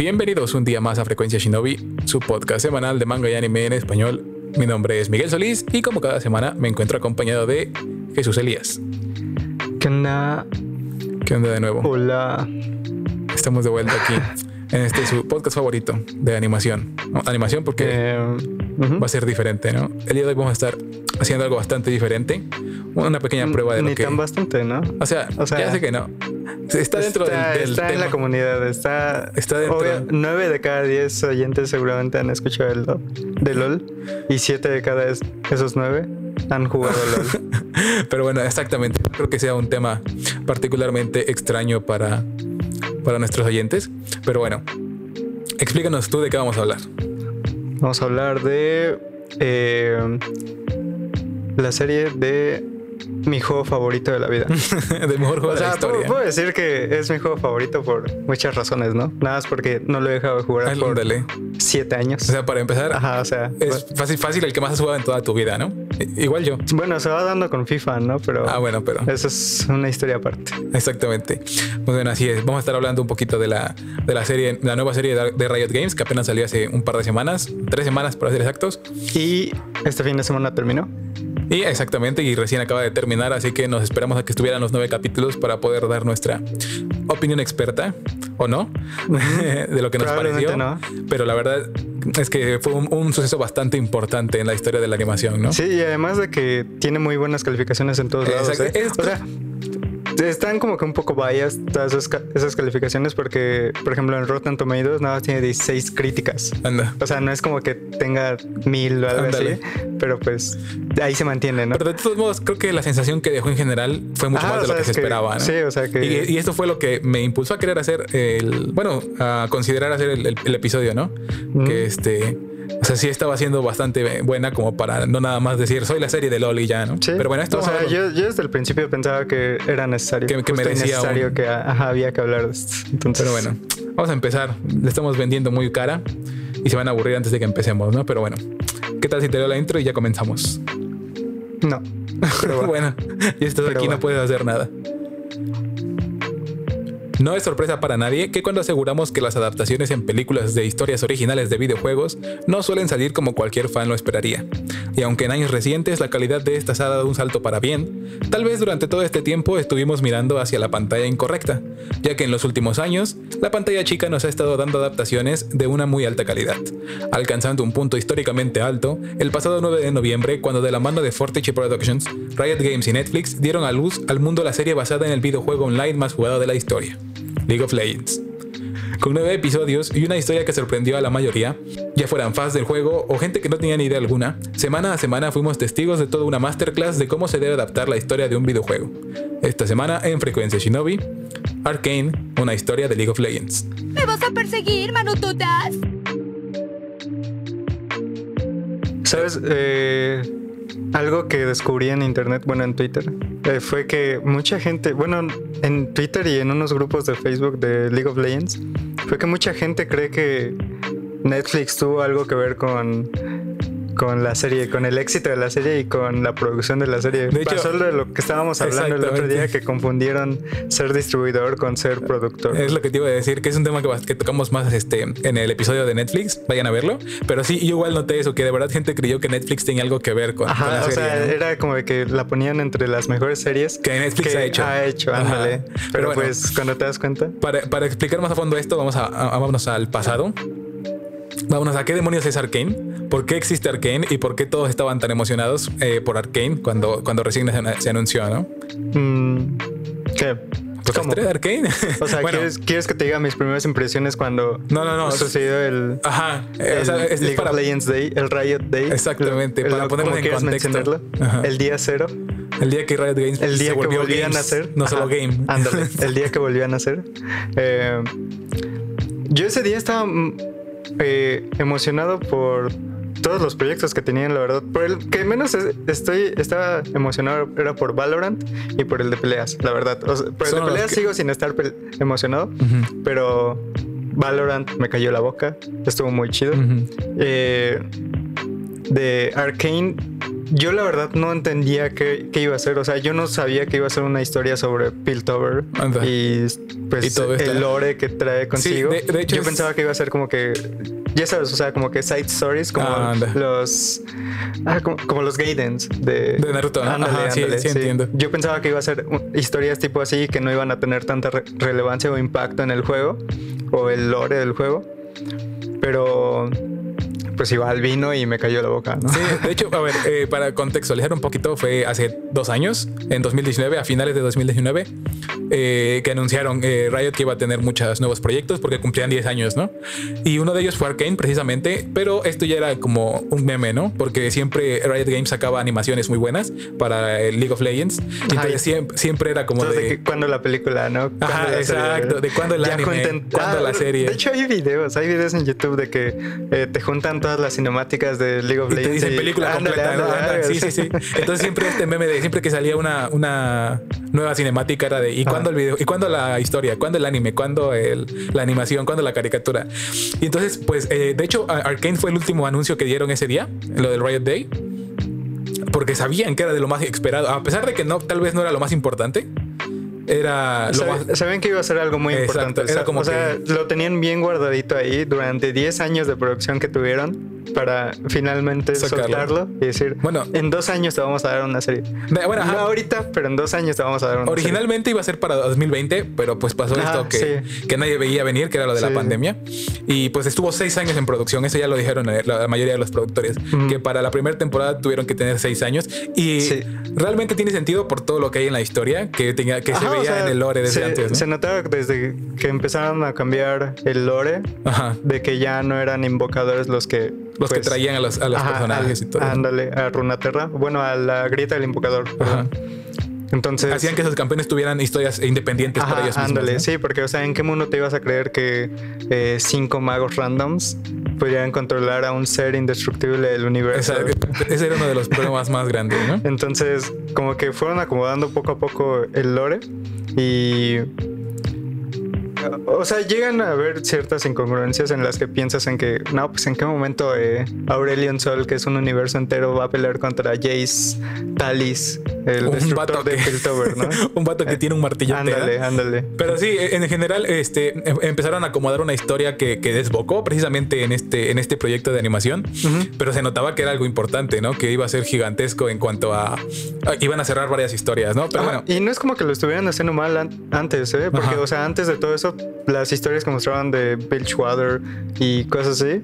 Bienvenidos un día más a Frecuencia Shinobi, su podcast semanal de manga y anime en español. Mi nombre es Miguel Solís y como cada semana me encuentro acompañado de Jesús Elías. ¿Qué onda? ¿Qué onda de nuevo? Hola. Estamos de vuelta aquí en este su podcast favorito de animación. No, animación porque Eh, va a ser diferente, ¿no? El día de hoy vamos a estar haciendo algo bastante diferente. Una pequeña prueba de Ni lo que... tan bastante, ¿no? O sea, O sea, ya sé que no. Está dentro está, del, del está en la comunidad, está, Está dentro. obvio, nueve de cada diez oyentes seguramente han escuchado el de LOL y siete de cada es- esos nueve han jugado LOL. Pero bueno, exactamente. No Creo que sea un tema particularmente extraño para, para nuestros oyentes. Pero bueno, explícanos tú de qué vamos a hablar. Vamos a hablar de eh, la serie de mi juego favorito de la vida. Del mejor juego O de la sea, puedo, historia. puedo decir que es mi juego favorito por muchas razones, ¿no? Nada más porque no lo he dejado de jugar por Ándale. siete años. O sea, para empezar, Ajá, o sea. es fácil, fácil el que más has jugado en toda tu vida, ¿no? Igual yo. Bueno, se va dando con FIFA, ¿no? Pero Ah, bueno, pero eso es una historia aparte. exactamente. Pues bueno, así es. Vamos a estar hablando un poquito de la, de la serie, la nueva serie de de Riot Games que apenas salió hace un par de semanas, tres semanas para ser exactos. Y este fin de semana terminó. Y exactamente, y recién acaba de terminar, así que nos esperamos a que estuvieran los nueve capítulos para poder dar nuestra opinión experta, o no, de lo que nos pareció. no. Pero la verdad es que fue un, un suceso bastante importante en la historia de la animación, ¿no? Sí, y además de que tiene muy buenas calificaciones en todos lados. ¿eh? Es- O sea, están como que un poco biased todas esas, ca- esas calificaciones porque, por ejemplo, en Rotten Tomatoes nada más tiene 16 críticas. Anda. O sea, no es como que tenga mil o algo así, pero pues ahí se mantiene, ¿no? Pero de todos modos, creo que la sensación que dejó en general fue mucho Ajá, más de lo que se que- esperaba, ¿no? sí, o sea que- Y, y esto fue lo que me impulsó a querer hacer el. Bueno, a considerar hacer el, el- el episodio, ¿no? Que este. O sea, sí estaba siendo bastante buena como para no nada más decir soy la serie de LOL y ya, ¿no? Sí. Pero bueno, esto O sea, yo, yo desde el principio pensaba que era necesario. Que- que merecía necesario un- que ajá, había que hablar de esto. Entonces, Pero bueno, vamos a empezar. Le estamos vendiendo muy cara y se van a aburrir antes de que empecemos, ¿no? Pero bueno, ¿qué tal si te leo la intro y ya comenzamos? No. Pero va. bueno, y estás Pero aquí, no puedes hacer nada. No es sorpresa para nadie que cuando aseguramos que las adaptaciones en películas de historias originales de videojuegos no suelen salir como cualquier fan lo esperaría. Y aunque en años recientes la calidad de estas ha dado un salto para bien, tal vez durante todo este tiempo estuvimos mirando hacia la pantalla incorrecta, ya que en los últimos años la pantalla chica nos ha estado dando adaptaciones de una muy alta calidad, alcanzando un punto históricamente alto el pasado 9 de noviembre cuando de la mano de Fortitude Productions, Riot Games y Netflix dieron a luz al mundo la serie basada en el videojuego online más jugado de la historia, League of Legends. Con nueve episodios y una historia que sorprendió a la mayoría, ya fueran fans del juego o gente que no tenía ni idea alguna, semana a semana fuimos testigos de toda una masterclass de cómo se debe adaptar la historia de un videojuego. Esta semana en Frecuencia Shinobi, Arcane, una historia de League of Legends. ¿Me vas a perseguir, manutotas? ¿Sabes? Eh, algo que descubrí en internet, bueno, en Twitter, eh, fue que mucha gente, bueno, en Twitter y en unos grupos de Facebook de League of Legends, fue que mucha gente cree que Netflix tuvo algo que ver con con la serie, con el éxito de la serie y con la producción de la serie. De hecho- Pasó de lo que estábamos hablando el otro día que confundieron ser distribuidor con ser productor. Es lo que te iba a decir, que es un tema que, que tocamos más este, en el episodio de Netflix. Vayan a verlo. Pero sí, yo igual noté eso, que de verdad gente creyó que Netflix tenía algo que ver con, con Ajá, la o serie. sea, ¿no? era como de que la ponían entre las mejores series Que Netflix que ha hecho. Ha hecho, ándale. Pero Pero, bueno. pues cuando te das cuenta. Para, para explicar más a fondo esto, vamos a, a- vámonos al pasado. Vámonos a qué demonios es Arkane, por qué existe Arkane y por qué todos estaban tan emocionados eh, por Arkane cuando, cuando recién se, se anunció, ¿no? mm, ¿Qué? Pues ¿Cómo? de Arkane. O sea, Bueno, ¿quieres, ¿quieres que te diga mis primeras impresiones cuando No, no, no. sucedió el, Ajá. eh, el o sea, es- League para- of Legends Day, el Riot Day? Exactamente, El- para ponerlo ¿cómo en contexto. mencionarlo? Ajá. El día cero. el día que Riot Games El se día que volvió volvían games, a nacer. No solo game. Ándale, el día que volvían a nacer. Eh, yo ese día estaba eh, emocionado por todos los proyectos que tenían, la verdad. Por el que menos es- estoy, estaba emocionado era por Valorant y por el de peleas, la verdad. O sea, por el Son de peleas que- sigo sin estar emocionado, pero Valorant me cayó la boca. Estuvo muy chido. Eh, de Arkane yo la verdad no entendía qué, qué, iba a ser. O sea, yo no sabía que iba a ser una historia sobre Piltover y pues el lore que trae consigo. de, hecho yo pensaba que iba a ser como que ya sabes, o sea, como que side stories como ah, los ah, como, los Gaidens de, de Naruto. Ándale, sí, entiendo. Yo pensaba que iba a ser historias tipo así que no iban a tener tanta relevancia o impacto en el juego o el lore del juego. Pero pues igual vino y me cayó la boca. ¿no? Sí, de hecho, a ver, eh, para contextualizar un poquito, fue hace dos años, en 2019, a finales de 2019, eh, que anunciaron eh, Riot que iba a tener muchos nuevos proyectos porque cumplían 10 años, ¿no? Y uno de ellos fue Arkane, precisamente, pero esto ya era como un meme, ¿no? Porque siempre Riot Games sacaba animaciones muy buenas para el League of Legends. Y entonces siempre, siempre, era como de... de cuando la película, ¿no? Ajá, exacto. De cuando el anime, cuando la serie. De hecho, hay videos, hay videos en YouTube de que te juntan las cinemáticas de League of Legends. Y te dicen película completa. sí, sí, sí. Entonces siempre este meme de siempre que salía una, una nueva cinemática era de ¿y cuándo el video? ¿Y cuándo la historia? ¿Cuándo el anime? ¿Cuándo el, la animación? ¿Cuándo la caricatura? Y entonces, pues, eh, de hecho, Arkane fue el último anuncio que dieron ese día, lo del Riot Day. Porque sabían que era de lo más esperado, a pesar de que no, tal vez no era lo más importante era lo Sabían que iba a ser algo muy importante. Era como o sea, lo tenían bien guardadito ahí durante 10 años de producción que tuvieron para finalmente soltarlo y decir, bueno, en dos años te vamos a dar una serie. Bueno, no ahorita, pero en dos años te vamos a dar una Originalmente iba a ser para 2020, pero pues pasó esto que, que, nadie veía venir, que era lo de la pandemia. Y pues estuvo seis años en producción. Eso ya lo dijeron eh, la mayoría de los productores, que para la primera temporada tuvieron que tener seis años. Y realmente tiene sentido por todo lo que hay en la historia, que, tenía, que se veía en el lore desde antes. Se notaba desde que empezaron a cambiar el lore, de que ya no eran invocadores los que los que pues, traían a los, personajes y todo. Ándale, a Runaterra. Bueno, a la grieta del invocador. Entonces. Hacían que esos campeones tuvieran historias independientes para ellos Ándale, sí, porque, o sea, ¿en qué mundo te ibas a creer que eh, cinco magos randoms podrían controlar a un ser indestructible del universo? ese era uno de los problemas más grandes, ¿no? Entonces, como que fueron acomodando poco a poco el lore y o sea, llegan a haber ciertas incongruencias en las que piensas en que, no, pues en qué momento eh, Aurelion Sol, que es un universo entero, va a pelear contra Jace Talis, el un vato de Piltover, ¿no? un vato que tiene un martillo. Ándale, ándale. Pero sí, en general, este, em, empezaron a acomodar una historia que, desbocó precisamente en este, en este proyecto de animación, pero se notaba que era algo importante, ¿no? Que iba a ser gigantesco en cuanto a, iban a cerrar varias historias, ¿no? Pero bueno. Y no es como que lo estuvieran haciendo mal antes, ¿eh? Porque, o sea, antes de todo eso las historias que mostraban de Bilgewater y cosas así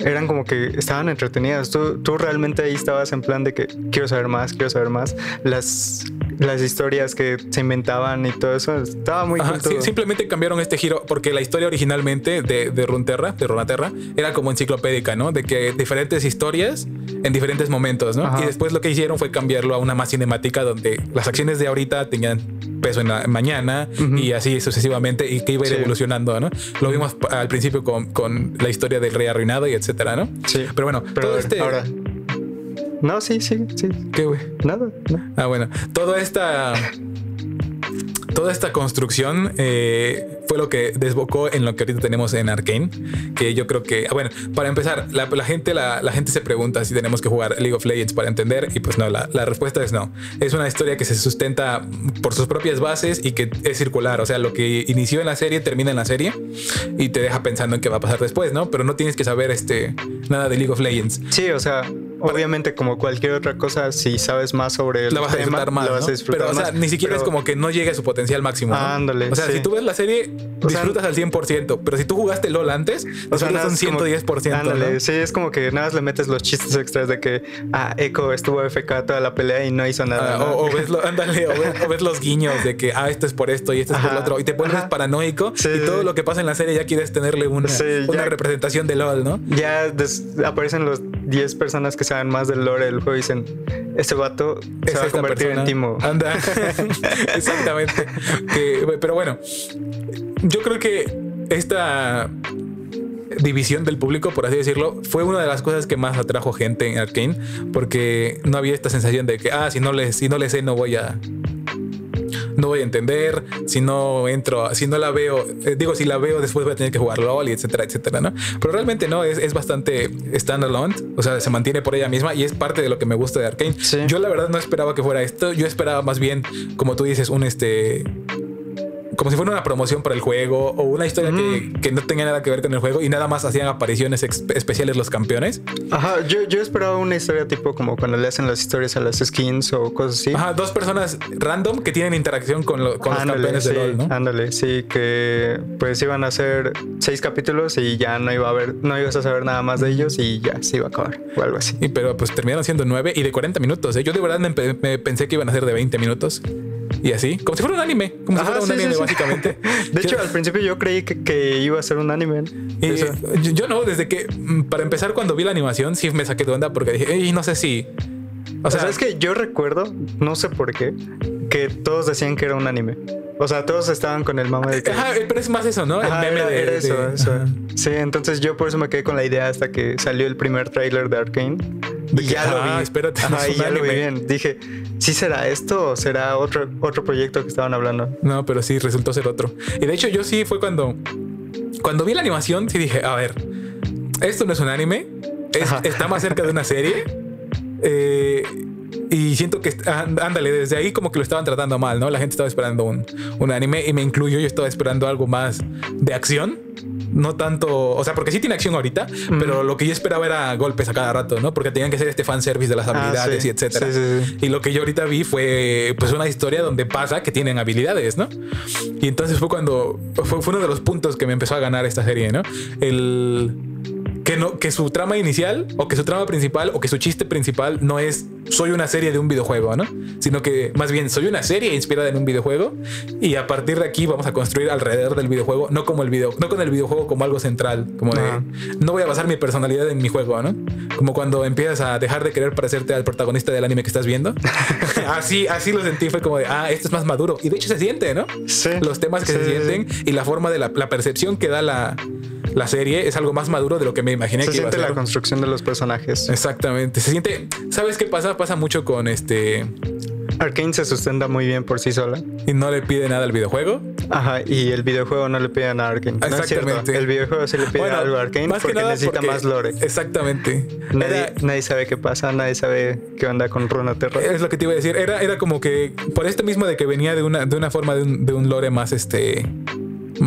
eran como que estaban entretenidas. Tú, tú realmente ahí estabas en plan de que quiero saber más, quiero saber más. Las, las historias que se inventaban y todo eso estaba muy Simplemente cambiaron este giro porque la historia originalmente de, de Runterra, de Runaterra, era como enciclopédica, ¿no? De que diferentes historias en diferentes momentos, ¿no? Y después lo que hicieron fue cambiarlo a una más cinemática donde las acciones de ahorita tenían peso en la mañana y así sucesivamente y que iba a ir evolucionando, ¿no? Lo vimos al principio con, con la historia del rey arruinado y etcétera, ¿no? Sí. Pero bueno, todo este... Ahora. No, sí, sí, sí. ¿Qué, güey? Nada, Ah, bueno. Toda esta... Toda esta construcción eh, fue lo que desbocó en lo que ahorita tenemos en Arkane. Que yo creo que, bueno, para empezar, la, gente, la, gente se pregunta si tenemos que jugar League of Legends para entender. Y pues no, la, la, respuesta es no. Es una historia que se sustenta por sus propias bases y que es circular. O sea, lo que inició en la serie termina en la serie y te deja pensando en qué va a pasar después, ¿no? Pero no tienes que saber este, nada de League of Legends. Sí, o sea, Obviamente, como cualquier otra cosa, si sabes más sobre el la vas a disfrutar más, vas a disfrutar Pero, o sea, ni siquiera es como que no llegue a su potencial máximo. Ándale. O sea, si tú ves la serie, disfrutas al 100%. Pero si tú jugaste LOL antes, o sea, un 110%. ándale. Sí, es como que nada más le metes los chistes extras de que, ah, Echo estuvo FK toda la pelea y no hizo nada. Ah, o, ves ándale, o, ves, los guiños de que, ah, esto es por esto y esto es por lo otro. Y te vuelves paranoico y todo lo que pasa en la serie ya quieres tenerle una, una representación de LOL, ¿no? Ya aparecen los 10 personas que saben más del lore del juego y dicen, ese vato se va a convertir en Timo. Anda. Exactamente. pero bueno, yo creo que esta división del público, por así decirlo, fue una de las cosas que más atrajo gente en Arkane, porque no había esta sensación de que, ah, si no le, si no le sé, no voy a, no voy a entender, si no entro, si no la veo, eh, digo, si la veo después voy a tener que jugar LOL y etcétera, etcétera, ¿no? Pero realmente no, es, es bastante standalone, o sea, se mantiene por ella misma y es parte de lo que me gusta de Arkane. Sí. Yo la verdad no esperaba que fuera esto, yo esperaba más bien, como tú dices, un este como si fuera una promoción para el juego o una historia que, que no tenga nada que ver con el juego y nada más hacían apariciones especiales los campeones. Ajá, yo, yo esperaba una historia tipo como cuando le hacen las historias a las skins o cosas así. Ajá, dos personas random que tienen interacción con, lo- con los campeones sí, de LOL, ¿no? ándale, sí, que pues iban a ser seis capítulos y ya no iba a haber, no ibas a saber nada más de ellos y ya se iba a acabar o algo así. Y, pero pues terminaron siendo nueve y de 40 minutos. ¿eh? Yo de verdad me pensé que iban a ser de 20 minutos. Y así, como si fuera un anime. Como Ajá, si fuera un sí, anime, sí, sí. básicamente. De Yo- hecho, al principio yo creí que, que iba a ser un anime. y, Eso. yo, yo no, desde que, mm, para empezar, cuando vi la animación, sí me saqué de onda porque dije, "Ey, no sé si. O O sea, es que yo recuerdo, no sé por qué, que todos decían que era un anime. O sea, todos estaban con el mame de que... ajá, pero es más eso, ¿no? El Ajá, meme era, de, era eso, de- eso. Sí, entonces yo por eso me quedé con la idea hasta que salió el primer tráiler de Arkane. De Y que, ya lo ah, vi. espérate, no Ajá, es y ya lo vi bien. Dije, ¿sí será esto o será otro, otro proyecto que estaban hablando? No, pero sí resultó ser otro. Y de hecho, yo sí fue cuando. Cuando vi la animación, sí dije, a ver, esto no es un anime. es- está más cerca de una serie. Eh, y siento que, ándale, desde ahí como que lo estaban tratando mal, ¿no? La gente estaba esperando un, un anime y me incluyo, yo estaba esperando algo más de acción. No tanto, o sea, porque sí tiene acción ahorita, pero lo que yo esperaba era golpes a cada rato, ¿no? Porque tenían que ser este fanservice de las Ah, habilidades sí. y etcétera. Sí, sí, sí. Y lo que yo ahorita vi fue pues una historia donde pasa que tienen habilidades, ¿no? Y entonces fue cuando fue, fue uno de los puntos que me empezó a ganar esta serie, ¿no? El que no que su trama inicial o que su trama principal o que su chiste principal no es soy una serie de un videojuego, ¿no? Sino que más bien soy una serie inspirada en un videojuego y a partir de aquí vamos a construir alrededor del videojuego, no como el video, no con el videojuego como algo central, como de Ajá. no voy a basar mi personalidad en mi juego, ¿no? Como cuando empiezas a dejar de querer parecerte al protagonista del anime que estás viendo. así, así lo sentí, fue como de, ah, esto es más maduro. Y de hecho se siente, ¿no? Sí. Los temas que Sí, se sí, sienten y la forma de la, la percepción que da la, la serie es algo más maduro de lo que me imaginé Se que iba a siente la ser. construcción de los personajes. Exactamente. Se siente. ¿Sabes qué pasa? Pasa mucho con este. Arkane se sustenta muy bien por sí sola. Y no le pide nada al videojuego. Ajá, y el videojuego no le pide nada a Arkane. No es cierto. Exactamente. El videojuego sí le pide algo a Arkane porque nada necesita porque- más lore. Exactamente. Nadie, Era- nadie sabe qué pasa, nadie sabe qué onda con Runeterra. es lo que te iba a decir. Era, era como que por esto mismo de que venía de una, de una forma de un, de un lore más este.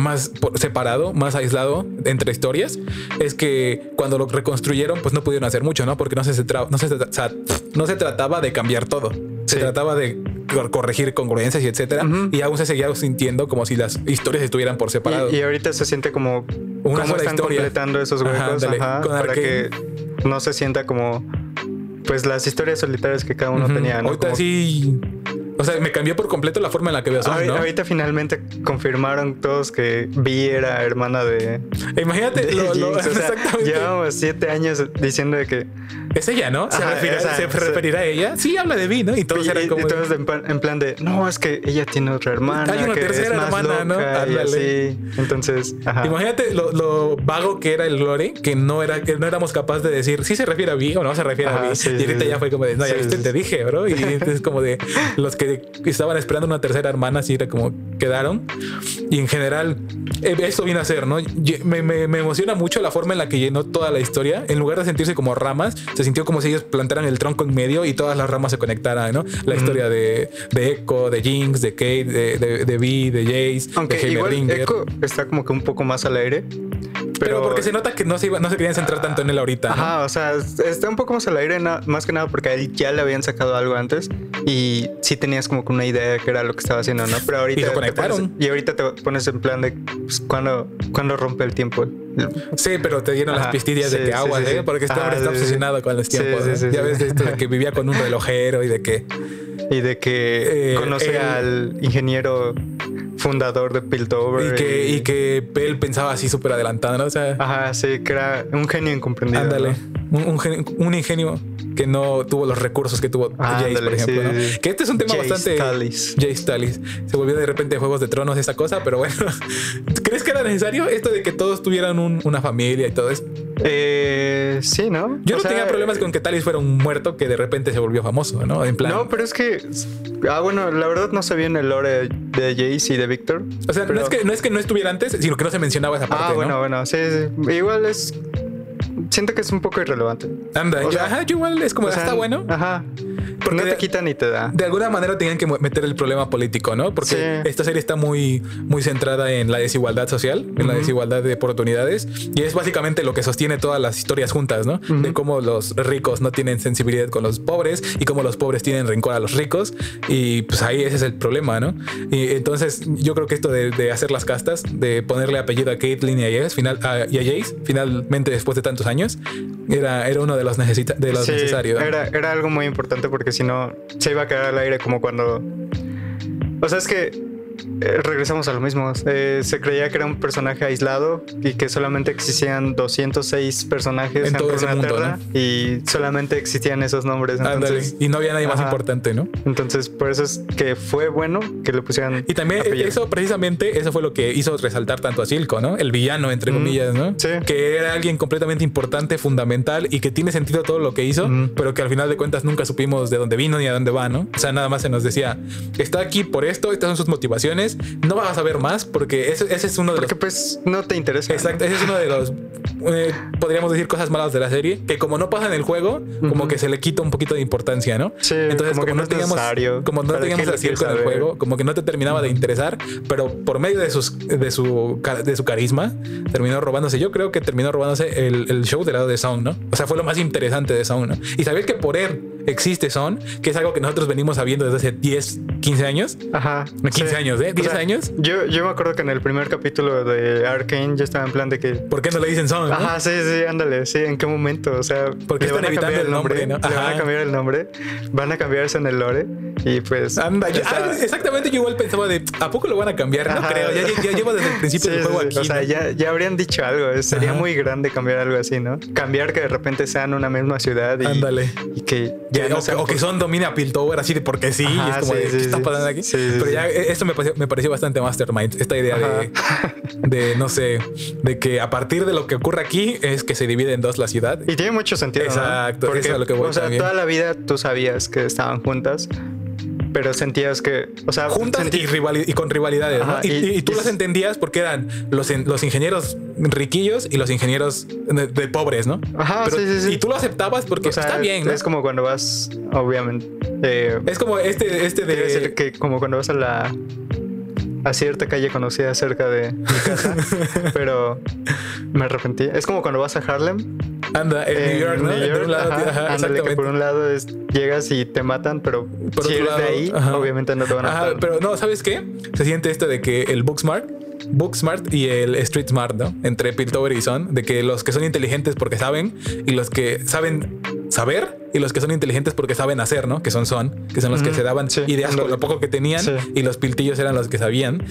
Más separado, más aislado entre historias, es que cuando lo reconstruyeron, pues no pudieron hacer mucho, ¿no? Porque no se, tra- no se, tra- sa- no se trataba de cambiar todo. Se Sí. trataba de cor- corregir congruencias y etcétera. Y aún se seguía sintiendo como si las historias estuvieran por separado. Y, y ahorita se siente como Una cómo están historia. completando esos huecos ándale, ajá, con para que no se sienta como pues las historias solitarias que cada uno Ujú. tenía. ¿no? Ahorita Como- sí. O sea, me cambió por completo la forma en la que veo a Son, Ahori- ¿no? Ahorita finalmente confirmaron todos que Vi era hermana de, Imagínate, de lo- lo- Jinx. O sea, exactamente. llevamos siete años diciendo de que Es ella, ¿no? ¿Se, Ajá, referirá, esa- ¿se esa- referirá a ella? Sí, habla de Vi, ¿no? Y todos y, eran y como. todos en, plan- en plan de no es que ella tiene otra hermana Hay una que tercera es hermana, ¿no? y así entonces ajá. Imagínate lo, lo vago que era el lore, que no era, que no éramos capaces de decir si se refiere a Vi o no se refiere a sí, y ahorita sí. ya fue como de, no, ya viste, te dije, bro. Y entonces como de los que estaban esperando una tercera hermana, así era como quedaron. Y en general, eh, eso viene a ser, ¿no? Me, me- me emociona mucho la forma en la que llenó toda la historia. En lugar de sentirse como ramas, se sintió como si ellos plantaran el tronco en medio y todas las ramas se conectaran, ¿no? La historia de, de Echo, de Jinx, de Kate, de, de, de Vi, de Jace, aunque de igual. Echo está como que un poco más al aire Pero, porque se nota que no se, iba, no se querían centrar tanto en él ahorita. ¿no? Ajá, o sea, está un poco más al aire, más que nada porque a él ya le habían sacado algo antes y sí tenías como que una idea de qué era lo que estaba haciendo, ¿no? Pero ahorita Y lo conectaron. pones- y ahorita te pones en plan de pues, cuando, cuando rompe el tiempo. Sí, pero te dieron las pistillas sí, de que sí, aguas, sí, ¿eh? sí. Porque este hombre Ah, está obsesionado con los tiempos. sí, ¿eh? sí, ya ves de esto de que vivía con un relojero y de que Y de que Eh, conoce él- al ingeniero fundador de Piltover. y que, y que él pensaba así súper adelantado, ¿no? O sea, Ajá, sí, que era un genio incomprendido. ándale. ¿no? Un, un gen- un ingenio que no tuvo los recursos que tuvo Jace, Ándale, por ejemplo. sí, ¿no? sí, sí. Que este es un tema Jace bastante. Tallis. Jace Tallis. Se volvió de repente Juegos de Tronos esa cosa, pero bueno. ¿Crees que era necesario esto de que todos tuvieran un- una familia y todo eso? Eh, sí, ¿no? Yo O no sea, tenía problemas con que Talis fuera un muerto que de repente se volvió famoso, ¿no? En plan. No, pero es que. Ah, bueno, la verdad no sabía en el lore de Jace y de Víctor. o sea, no, es que, no es que no estuviera antes, sino que no se mencionaba esa parte. Ah, bueno, ¿no? bueno, sí, sí. Igual es. Siento que es un poco irrelevante. Anda, yo, sea, ajá, yo igual es como, O sea, está bueno. Ajá. Porque no de- te quita ni te da. De alguna manera tenían que meter el problema político, ¿no? Porque Sí. esta serie está muy, muy centrada en la desigualdad social, en la desigualdad de oportunidades, y es básicamente lo que sostiene todas las historias juntas, ¿no? De cómo los ricos no tienen sensibilidad con los pobres y cómo los pobres tienen rencor a los ricos, y pues ahí ese es el problema, ¿no? Y entonces yo creo que esto de, de hacer las castas, de ponerle apellido a Caitlyn y a Jace, final, a, y a Jace, finalmente después de tantos años, era, era uno de los, necesita, de los Sí, necesarios. ¿no? Era, era algo muy importante porque si no se iba a quedar al aire como cuando. O sea, es que eh, regresamos a lo mismo. Eh, se creía que era un personaje aislado y que solamente existían 206 personajes En en, todo mundo, Runeterra y solamente existían esos nombres. Entonces, y no había nadie más importante, ¿no? entonces, por eso es que fue bueno que le pusieran. Y también apellido. eso precisamente, eso fue lo que hizo resaltar tanto a Silco, ¿no? El villano, entre Mm, comillas, ¿no? sí. Que era alguien completamente importante, fundamental y que tiene sentido todo lo que hizo, Mm. pero que al final de cuentas nunca supimos de dónde vino ni a dónde va, ¿no? O sea, nada más se nos decía, está aquí por esto, estas son sus motivaciones, no vas a saber más porque ese, ese es uno de Porque los... pues no te interesa. Exacto, ese es uno de los, eh, podríamos decir, cosas malas de la serie, que como no pasa en el juego, como que se le quita un poquito de importancia, ¿no? Sí, Entonces, como como, que no teníamos, necesario. como no ¿Para teníamos qué lo a Silco quieres en el saber? juego, como que no te terminaba de interesar, pero por medio de sus de su de su carisma terminó robándose. Yo creo que terminó robándose el, el show del lado de Sound, ¿no? O sea, fue lo más interesante de Sound, ¿no? Y saber que por él existe Sound, que es algo que nosotros venimos sabiendo desde hace 10, 15 años. Ajá. No, 15 años, ¿eh? 10 años. Yo, yo me acuerdo que en el primer capítulo de Arkane yo estaba en plan de que. ¿Por qué no le dicen no? Ajá, sí, sí, ándale, sí, ¿en qué momento? O sea, Porque le están van a evitando cambiar el nombre, ¿no? Le van a cambiar el nombre, van a cambiarse en el lore y pues. Anda, está- ah, exactamente, yo igual pensaba de ¿a poco lo van a cambiar? No Ajá. creo, ya, ya, ya llevo desde el principio Sí, del juego aquí. O sea, ¿no? ya, ya habrían dicho algo. Sería Ajá. muy grande cambiar algo así, ¿no? Cambiar que de repente sean una misma ciudad y, Ándale. y que ya Que- no o, que, o son domina Piltover así de porque sí, Ajá, y es como sí, de sí, ¿qué está pasando aquí? Pero ya eh, esto me pareció, me pareció bastante mastermind, esta idea de, de, no sé, de que a partir de lo que ocurre aquí es que se divide en dos la ciudad. Y tiene mucho sentido. ¿no? Exacto, eso es lo que voy O sea, también. toda la vida tú sabías que estaban juntas, pero sentías que. O sea, Juntas sentí- y, rivali- y con rivalidades, ¿no? Ajá, Y, y- y tú las entendías porque eran los, los ingenieros riquillos y los ingenieros de, de pobres, ¿no? Ajá, Pero- sí, sí, sí. Y tú lo aceptabas porque O sea, está bien, ¿no? Es como cuando vas, obviamente. eh, Es como este, este quiero decir de... que como cuando vas a la. a cierta calle conocida cerca de mi casa, pero me arrepentí. Es como cuando vas a Harlem. Anda, en New York, ¿no? New de York, lado, ajá, ajá, ándale, que por un lado es, llegas y te matan, pero Por si eres de lado, ahí, ajá. obviamente no te van a matar. pero no, ¿sabes qué? Se siente esto de que el Booksmart, Booksmart y el Street Smart, ¿no? Entre Piltover y Son, de que los que son inteligentes porque saben y los que saben saber y los que son inteligentes porque saben hacer, ¿no? Que son Son, que son los que se daban sí, ideas con lo poco que tenían Sí. y los piltillos eran los que sabían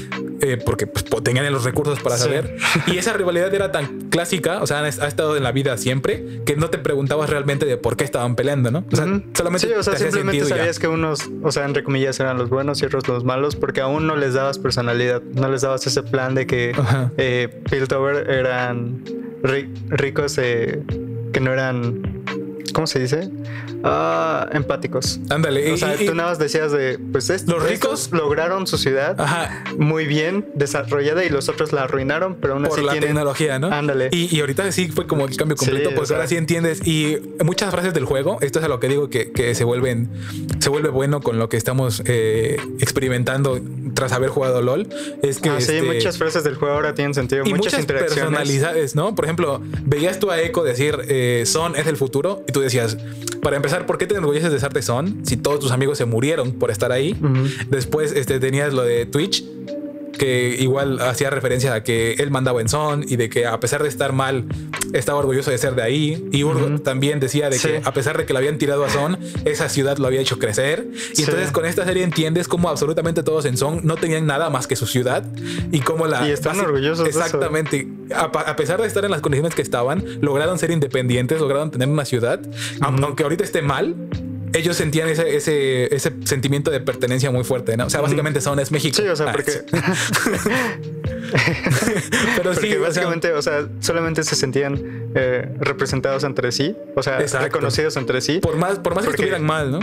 eh, porque pues, tenían los recursos para Sí. saber. Y esa rivalidad era tan clásica, o sea, ha estado en la vida siempre, que no te preguntabas realmente de por qué estaban peleando, ¿no? O sea, solamente o sea, te simplemente ya. sabías que unos, o sea, entre comillas eran los buenos y otros los malos, porque aún no les dabas personalidad, no les dabas ese plan de que eh, Piltover eran ri- ricos eh, que no eran, ¿cómo se dice? Ah, empáticos. Ándale. O y- sea, y- tú nada más decías de, pues es- Los estos ricos- lograron su ciudad Ajá. muy bien desarrollada y los otros la arruinaron, pero aún por así la tienen... tecnología, ¿no? Ándale. Y, y ahorita sí fue como el cambio completo, Sí, sea- ahora sí entiendes. Y muchas frases del juego, esto es a lo que digo que, que se vuelven, se vuelve bueno con lo que estamos eh, experimentando tras haber jugado LOL. Es que Ah, sí, este, muchas frases del juego ahora tienen sentido, y muchas, muchas interacciones. personalidades, ¿no? Por ejemplo, veías tú a Echo decir eh, Son es el futuro y tú decías, para empezar, ¿por qué te enorgulleces de ser de Son si todos tus amigos se murieron por estar ahí? Después este, tenías lo de Twitch, que igual hacía referencia a que él mandaba en Son y de que a pesar de estar mal, estaba orgulloso de ser de ahí. Y Urgot también decía de Sí. que a pesar de que lo habían tirado a Son, esa ciudad lo había hecho crecer. Y Sí. entonces con esta serie entiendes cómo absolutamente todos en Son no tenían nada más que su ciudad y cómo la... Y están orgullosos de eso. Exactamente. A, pesar de estar en las condiciones que estaban, lograron ser independientes, lograron tener una ciudad. Aun- Aunque ahorita esté mal, ellos sentían ese, ese, ese sentimiento de pertenencia muy fuerte, ¿no? O sea, básicamente Son es México. Sí, o sea, Ah, porque. Pero sí, básicamente, o sea, solamente se sentían eh, representados entre sí, o sea, reconocidos entre sí. Por más, por más que estuvieran mal, ¿no?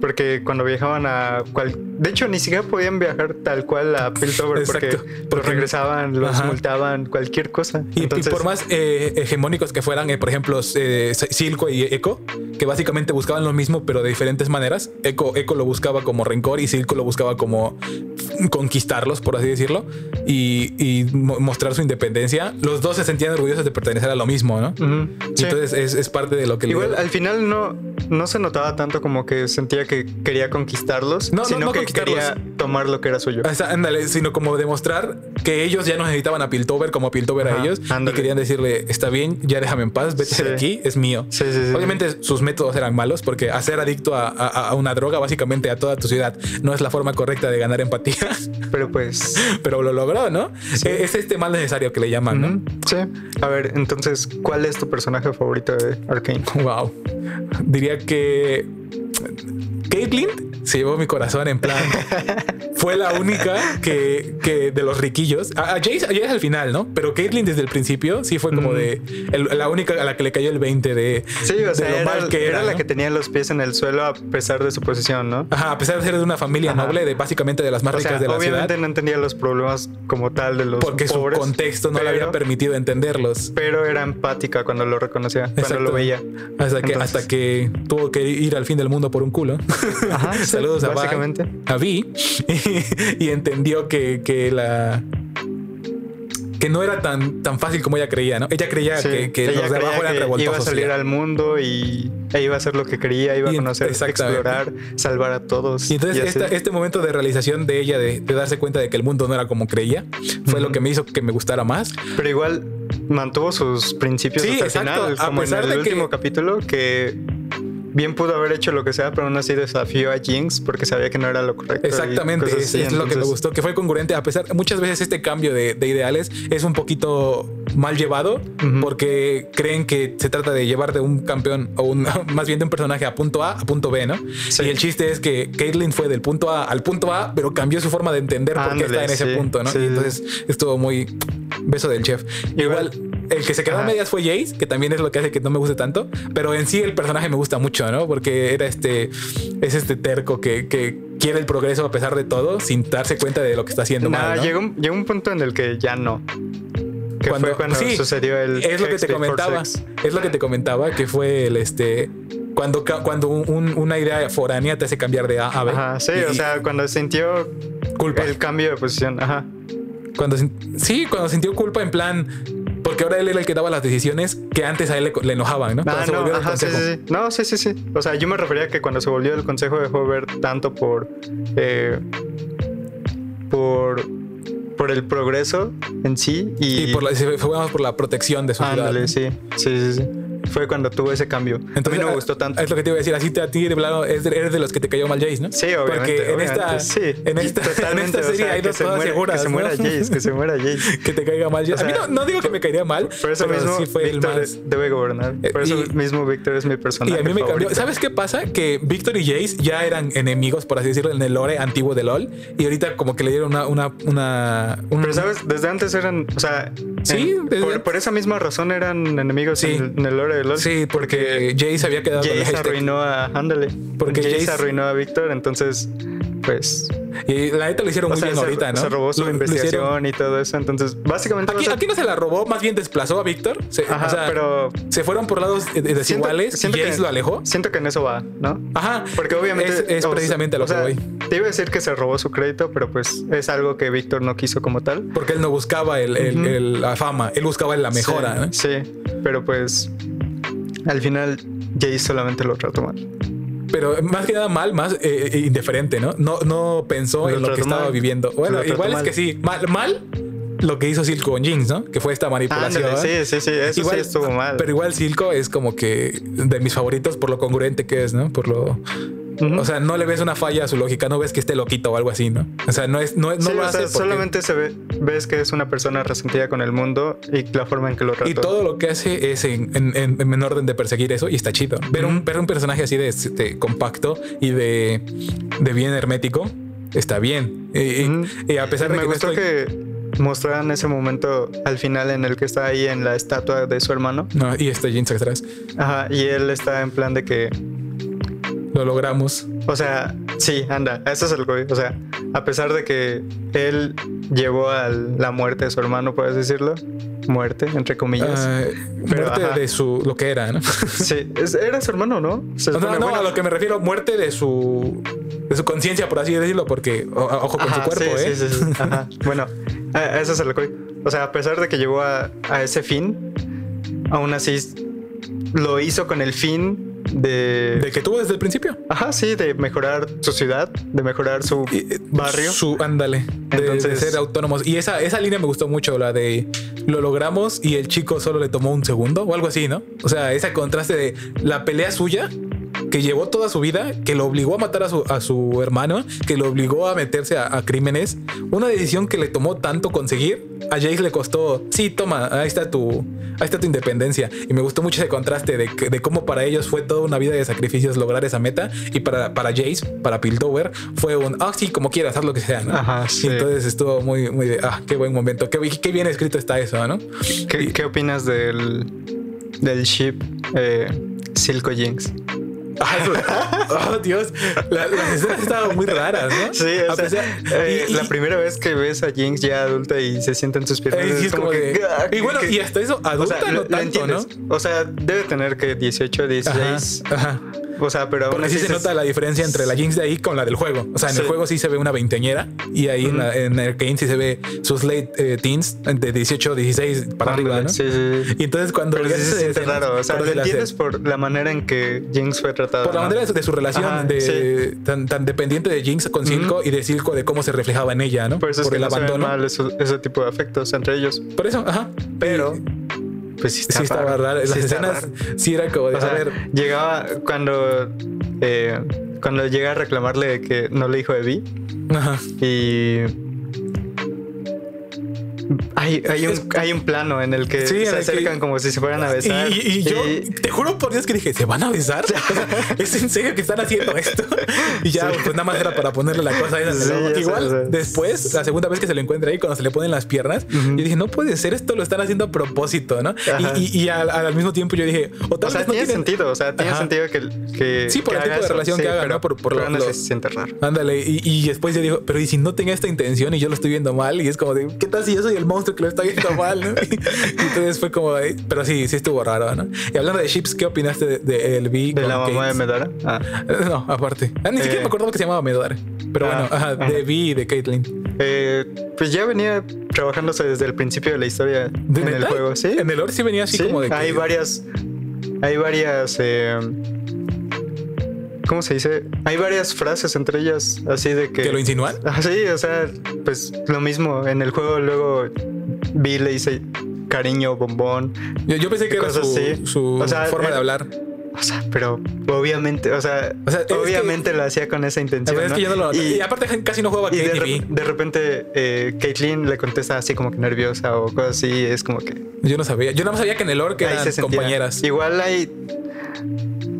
porque cuando viajaban a cual... de hecho ni siquiera podían viajar tal cual a Piltover porque, los regresaban, los multaban, cualquier cosa. Y, por más eh, hegemónicos que fueran, eh, por ejemplo, Silco y Echo, que básicamente buscaban lo mismo pero de diferentes maneras. Echo, Echo lo buscaba como rencor y Silco lo buscaba como conquistarlos, por así decirlo, y, mostrar su independencia. Los dos se sentían orgullosos de pertenecer a lo mismo, ¿no? Entonces es, parte de lo que... Igual al final no, no se notaba tanto como que sentía que quería conquistarlos, sino que quería tomar lo que era suyo. ándale, sino como demostrar que ellos ya no necesitaban a Piltover como Piltover a ellos y querían decirle, está bien, ya déjame en paz, vete de aquí, es mío. Obviamente sus métodos eran malos porque hacer adicto a, una droga básicamente a toda tu ciudad no es la forma correcta de ganar empatía. Pero pues... Pero lo logró, ¿no? E, es este mal necesario que le llaman, ¿no? Sí. A ver, entonces, ¿cuál es tu personaje favorito de Arkane? Wow. Diría que Caitlyn se llevó mi corazón en plan. fue la única que, que de los riquillos. A, Jace, al final, ¿no? Pero Caitlyn desde el principio sí fue como de la única a la que le cayó el 20 de. Sí, o sea, era, que era, la que tenía los pies en el suelo a pesar de su posición, ¿no? Ajá, a pesar de ser de una familia noble, de básicamente de las más ricas de la ciudad. Obviamente no entendía los problemas como tal de los Porque su contexto no le había permitido entenderlos. Pero era empática cuando lo reconocía, cuando lo veía. Hasta que, hasta que tuvo que ir al fin del mundo por un culo. Saludos a, básicamente. a Vi. y entendió que, que la que no era tan, tan fácil como ella creía, ¿no? Ella creía que, que los de abajo eran revoltosos. Iba a salir al mundo y iba a hacer lo que quería, iba a conocer, explorar, salvar a todos. Y entonces este momento de realización de ella, de, darse cuenta de que el mundo no era como creía, fue lo que me hizo que me gustara más. Pero igual mantuvo sus principios hasta el final, como en el último capítulo, que bien pudo haber hecho lo que sea, pero aún así desafió a Jinx porque sabía que no era lo correcto. Exactamente, es, lo que me gustó, que fue congruente, a pesar, muchas veces este cambio de, ideales es un poquito mal llevado porque creen que se trata de llevar de un campeón o un, más bien de un personaje a punto A a punto B, ¿no? Y el chiste es que Caitlyn fue del punto A al punto A, pero cambió su forma de entender por qué está en ese punto, ¿no? Y entonces estuvo muy beso del chef. Igual el que se quedó a medias fue Jace, que también es lo que hace que no me guste tanto, pero en sí el personaje me gusta mucho, ¿no? Porque era este, es este terco que, quiere el progreso a pesar de todo, sin darse cuenta de lo que está haciendo mal. Llegó, un punto en el que ya no. Que cuando, fue cuando sucedió el. Es lo que te comentaba. Es lo que te comentaba, que fue el este. Cuando, cuando una idea foránea te hace cambiar de A a B. Ajá, sí, o sea, cuando sintió culpa. el cambio de posición. Ajá. Cuando, sí, cuando sintió culpa en plan, porque ahora él era el que daba las decisiones que antes a él le, enojaban, ¿no? Ah, no, sí, sí, no, sí, sí, sí. O sea, yo me refería a que cuando se volvió el consejo dejó ver tanto por. Eh, por por el progreso en sí y, por la, por la protección de su Ándale, sí, sí, sí, sí fue cuando tuvo ese cambio. Entonces, a mí no me ah, gustó tanto. Es lo que te iba a decir. Así te, a ti, de plano, eres de los que te cayó mal Jace, ¿no? Sí, obviamente. Porque en esta, sí. en esta, en esta serie hay dos cosas seguras. Que se muera Jace, que se muera Jace. que te caiga mal Jace. a mí no, no, digo que me caería mal. Por eso mismo, sí fue Víctor el más... debe gobernar. Por eso mismo Víctor es mi personaje. Y a mí me cambió. ¿Sabes qué pasa? Que Víctor y Jace ya eran enemigos, por así decirlo, en el lore antiguo de LOL. Y ahorita como que le dieron una... una, una Pero, ¿sabes? Desde antes eran... O sea... Sí. Por esa misma razón eran enemigos en el lore de LOL. Sí, porque porque Jace había quedado Jace arruinó a Ándale. Porque Jace, arruinó a Víctor, entonces, pues. Y la neta lo hicieron muy bien ahorita, ¿no? Se robó su investigación y todo eso. Entonces, básicamente. Aquí, no se la robó, más bien desplazó a Víctor. o sea, pero. Se fueron por lados desiguales y Jace lo alejó. Siento que en eso va, ¿no? Ajá. Porque obviamente. Es, precisamente lo que voy. Te iba a decir que se robó su crédito, pero pues es algo que Víctor no quiso como tal. Porque él no buscaba el, la fama, él buscaba la mejora. Sí, sí, pero pues al final Jace solamente lo trató mal. Pero más que nada mal, más eh, eh, indiferente, ¿no? No, no pensó en lo que estaba viviendo. Bueno, igual es que sí, mal, mal lo que hizo Silco con Jinx, ¿no? Que fue esta manipulación. sí, sí, sí, eso igual, sí estuvo mal. Pero igual Silco es como que de mis favoritos por lo congruente que es, ¿no? Por lo o sea, no le ves una falla a su lógica, no ves que esté loquito o algo así, ¿no? O sea, no es, no, no lo hace solamente se ve, ves que es una persona resentida con el mundo y la forma en que lo trata. Y todo lo que hace es en, en, en, orden de perseguir eso y está chido. Ver, un, ver un personaje así de, compacto y de, de bien hermético está bien. Y, a pesar de me que gustó que mostraran ese momento al final en el que está ahí en la estatua de su hermano. No, y este Jinx atrás. Ajá, y él está en plan de que, Lo logramos. o sea, sí, anda, eso es el que, o sea, a pesar de que él llevó a la muerte de su hermano, puedes decirlo, muerte, entre comillas. Ah, Pero, muerte ajá. de su. lo que era, ¿no? Sí, era su hermano, ¿no? Se No, no, a lo que me refiero, muerte de su. de su conciencia, por así decirlo, porque. o- ojo con Ajá, su cuerpo, sí, ¿eh? Sí, sí, sí. Ajá. Bueno, eso es que voy. O sea, a pesar de que llegó a, a ese fin, aún así lo hizo con el fin de... De que tuvo desde el principio. Ajá, sí, de mejorar su ciudad, de mejorar su eh, barrio. Su, ándale. De, ser autónomos. Y esa, esa línea me gustó mucho, la de lo logramos y el chico solo le tomó un segundo o algo así, ¿no? O sea, ese contraste de la pelea suya que llevó toda su vida, que lo obligó a matar a su, a su hermano, que lo obligó a meterse a, a crímenes. Una decisión que le tomó tanto conseguir. A Jace le costó, sí, toma, ahí está tu, ahí está tu independencia. Y me gustó mucho ese contraste de, de cómo para ellos fue toda una vida de sacrificios lograr esa meta. Y para, para Jace, para Piltover, fue un, ah, sí, como quieras, haz lo que sea, ¿no? Ajá, Y entonces estuvo muy, muy de, ah, qué buen momento, qué, qué bien escrito está eso, ¿no? ¿Qué, qué opinas del, del ship eh, Silco Jinx? Oh, Dios, La- las escenas estaban muy raras, ¿no? Sí, o sea, pesar- eh, y- y- la primera vez que ves a Jinx ya adulta y se sienta en sus piernas. eh, es como de- ah, y bueno, que- y hasta eso, o adulta sea, no lo- lo tanto, ¿no? O sea, debe tener que 18, 16. Ajá, ajá. O sea, pero Porque sí así se nota la diferencia entre la Jinx de ahí con la del juego. O sea, en el Sí. juego sí se ve una veinteañera y ahí en, la- en Arcane sí se ve sus late eh, teens de 18, 16 para arriba, ¿no? Sí, sí, sí. Y entonces cuando Pero sí se siente escenas, raro. O sea, lo se entiendes por la manera en que Jinx fue tratada. por la ¿no? manera de su relación Ajá, de tan, tan dependiente de Jinx con Silco y de Silco de cómo se reflejaba en ella, ¿no? Por eso es que el no se ven abandono. mal eso- ese tipo de afectos entre ellos. Por eso, ajá. Pero, Y- pues sí, está sí estaba raro. Las Sí escenas sí era como de, O sea, a ver, llegaba cuando eh, cuando llega a reclamarle que no le dijo de Vi ajá. y hay, hay, un, hay un plano en el que Sí, se que- acercan como si se fueran a besar. Y, y yo y- te juro por Dios que dije, ¿se van a besar? O sea, ¿Es en serio que están haciendo esto? Y ya, Sí. pues nada más era para ponerle la cosa esa. Sí, sé, Igual, después, la segunda vez que se lo encuentra ahí, cuando se le ponen las piernas, yo dije, no puede ser, esto lo están haciendo a propósito, ¿no? Y, al, al mismo tiempo yo dije, o tal o sea, vez no tiene tienen- sentido, o sea, tiene Ajá. sentido que, que Sí, por que el tipo de eso, relación que haga, pero, ¿no? Por- por pero lo- lo- se siente raro. Ándale, y, y después yo digo, pero ¿y si no tenga esta intención y yo lo estoy viendo mal? Y es como de, ¿qué tal si yo soy el monstruo que lo está viendo mal? ¿no? Y, entonces fue como, de- pero sí, sí estuvo raro, ¿no? Y hablando de Ships, ¿qué opinaste de, de el B De la mamá de Kate? Medara. Ah. No, aparte. Ah, ni siquiera Eh. me acordaba que se llamaba Medore. Pero Ah, bueno, ajá, ajá. de Vi y de Caitlyn. Eh, pues ya venía trabajándose desde el principio de la historia ¿De en el juego, sí. En el lore sí venía así Sí, como de que. hay varias. Hay varias. eh, ¿Cómo se dice? Hay varias frases entre ellas, así de que. ¿Que lo insinúan? Ah, sí, o sea, pues lo mismo. En el juego luego Vi le dice cariño, bombón. Yo, yo pensé que era su, así. su O sea, forma de hablar. O sea, pero obviamente, o sea, O sea, es que- obviamente lo hacía con esa intención. verdad es que yo no lo. Y, Y, aparte casi no jugaba y de, Vi. de repente eh, Caitlyn le contesta así como que nerviosa o cosas así. Es como que Yo no sabía. Yo no sabía que en el ahí eran se compañeras. Igual hay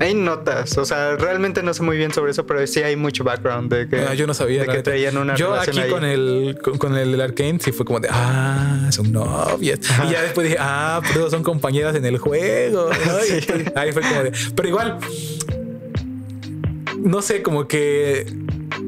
hay notas, o sea, realmente no sé muy bien sobre eso, pero sí hay mucho background de que, Ah, yo no sabía. de que traían una Yo relación aquí ahí. con el con, con el Arcane sí fue como de ah, son novias. Y ya después dije, ah, pero son compañeras en el juego. ¿no? Sí. ahí fue como de. Pero igual, no sé, como que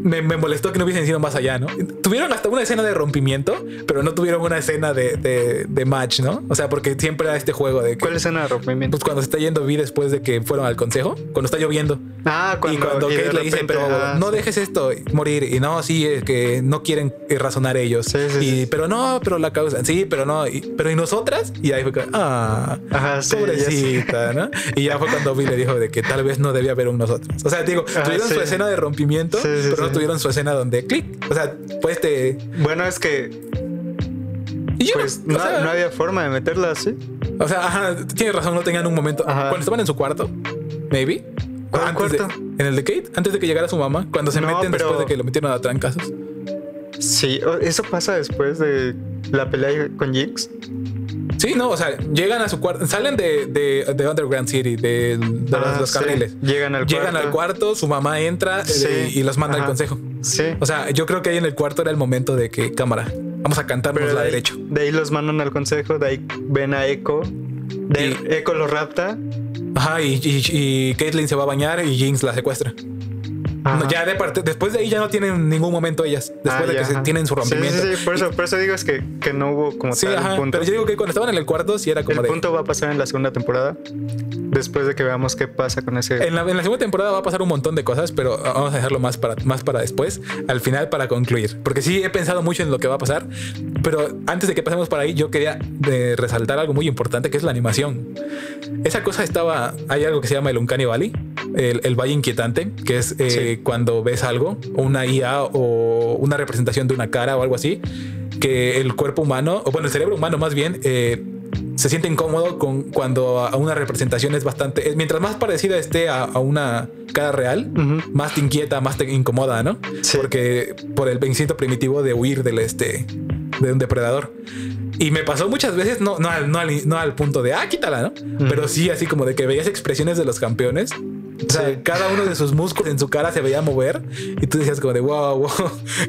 me, me molestó que no hubiesen ido más allá, ¿no? Tuvieron hasta una escena de rompimiento, pero no tuvieron una escena de, de, de match, ¿no? O sea, porque siempre era este juego de que. ¿Cuál escena de rompimiento? Pues cuando se está yendo Vi después de que fueron al consejo, cuando está lloviendo. Ah, cuando, y cuando Kate le dice, pero ah, no sí. dejes esto morir. Y no, sí, es que no quieren razonar ellos. Sí, sí, y. Pero no, pero la causa. Sí, pero no. y- pero ¿y nosotras? Y ahí fue como, ah, Ajá, pobrecita, ¿no? Y ya fue cuando Vi le dijo de que tal vez no debía haber un nosotros. O sea, digo, Ajá, tuvieron su escena de rompimiento, pero no. Tuvieron su escena donde clic. O sea, pues te. Bueno, es que Y yo pues no, no, o sea, no había forma de meterla así. O sea, ajá, tienes razón, no tenían un momento. Ajá. Cuando estaban en su cuarto, maybe. ¿Cuál Antes de- en el de Kate, antes de que llegara su mamá, cuando se No, meten pero- después de que lo metieron a trancazos. Sí, eso pasa después de la pelea con Jinx. Sí, no, o sea, llegan a su cuarto, salen de, de, de Underground City, de, de los, Ah, los sí. carriles. Llegan al Llegan cuarto. al cuarto, su mamá entra eh, y los manda al consejo. Sí. O sea, yo creo que ahí en el cuarto era el momento de que, cámara, Vamos a cantarnos Pero la de derecho. de ahí los mandan al consejo, de ahí ven a Echo. De ahí Y- Echo lo rapta. Ajá, y, y, y Caitlyn se va a bañar y Jinx la secuestra. Ajá. Ya de parte, después de ahí ya no tienen ningún momento ellas. Después Ah, de que ya, se ajá. tienen su Sí, rompimiento. Sí, sí, por eso, por eso digo es que, que no hubo como Sí, tal ajá. un punto. Pero yo digo que cuando estaban en el cuarto sí era como el de. punto va a pasar en la segunda temporada. Después de que veamos qué pasa con ese. En la, en la segunda temporada va a pasar un montón de cosas, pero vamos a dejarlo más para, más para después, al final para concluir. Porque sí he pensado mucho en lo que va a pasar, pero antes de que pasemos para ahí, yo quería de resaltar algo muy importante que es la animación. Esa cosa estaba, hay algo que se llama el Uncanny Valley, el, el Valle Inquietante, que es eh, Sí. cuando ves algo, una IA o una representación de una cara o algo así, que el cuerpo humano, o bueno, el cerebro humano más bien, eh, se siente incómodo con cuando a una representación es bastante. Mientras más parecida esté a, a una cara real, más te inquieta, más te incomoda, ¿no? Sí. Porque por el instinto primitivo de huir del este de un depredador. Y me pasó muchas veces, no, no, al, no, al, no al punto de ah, quítala, ¿no? Pero sí, así como de que veías expresiones de los campeones. O sea, Sí. cada uno de sus músculos en su cara se veía mover y tú decías como de wow, wow,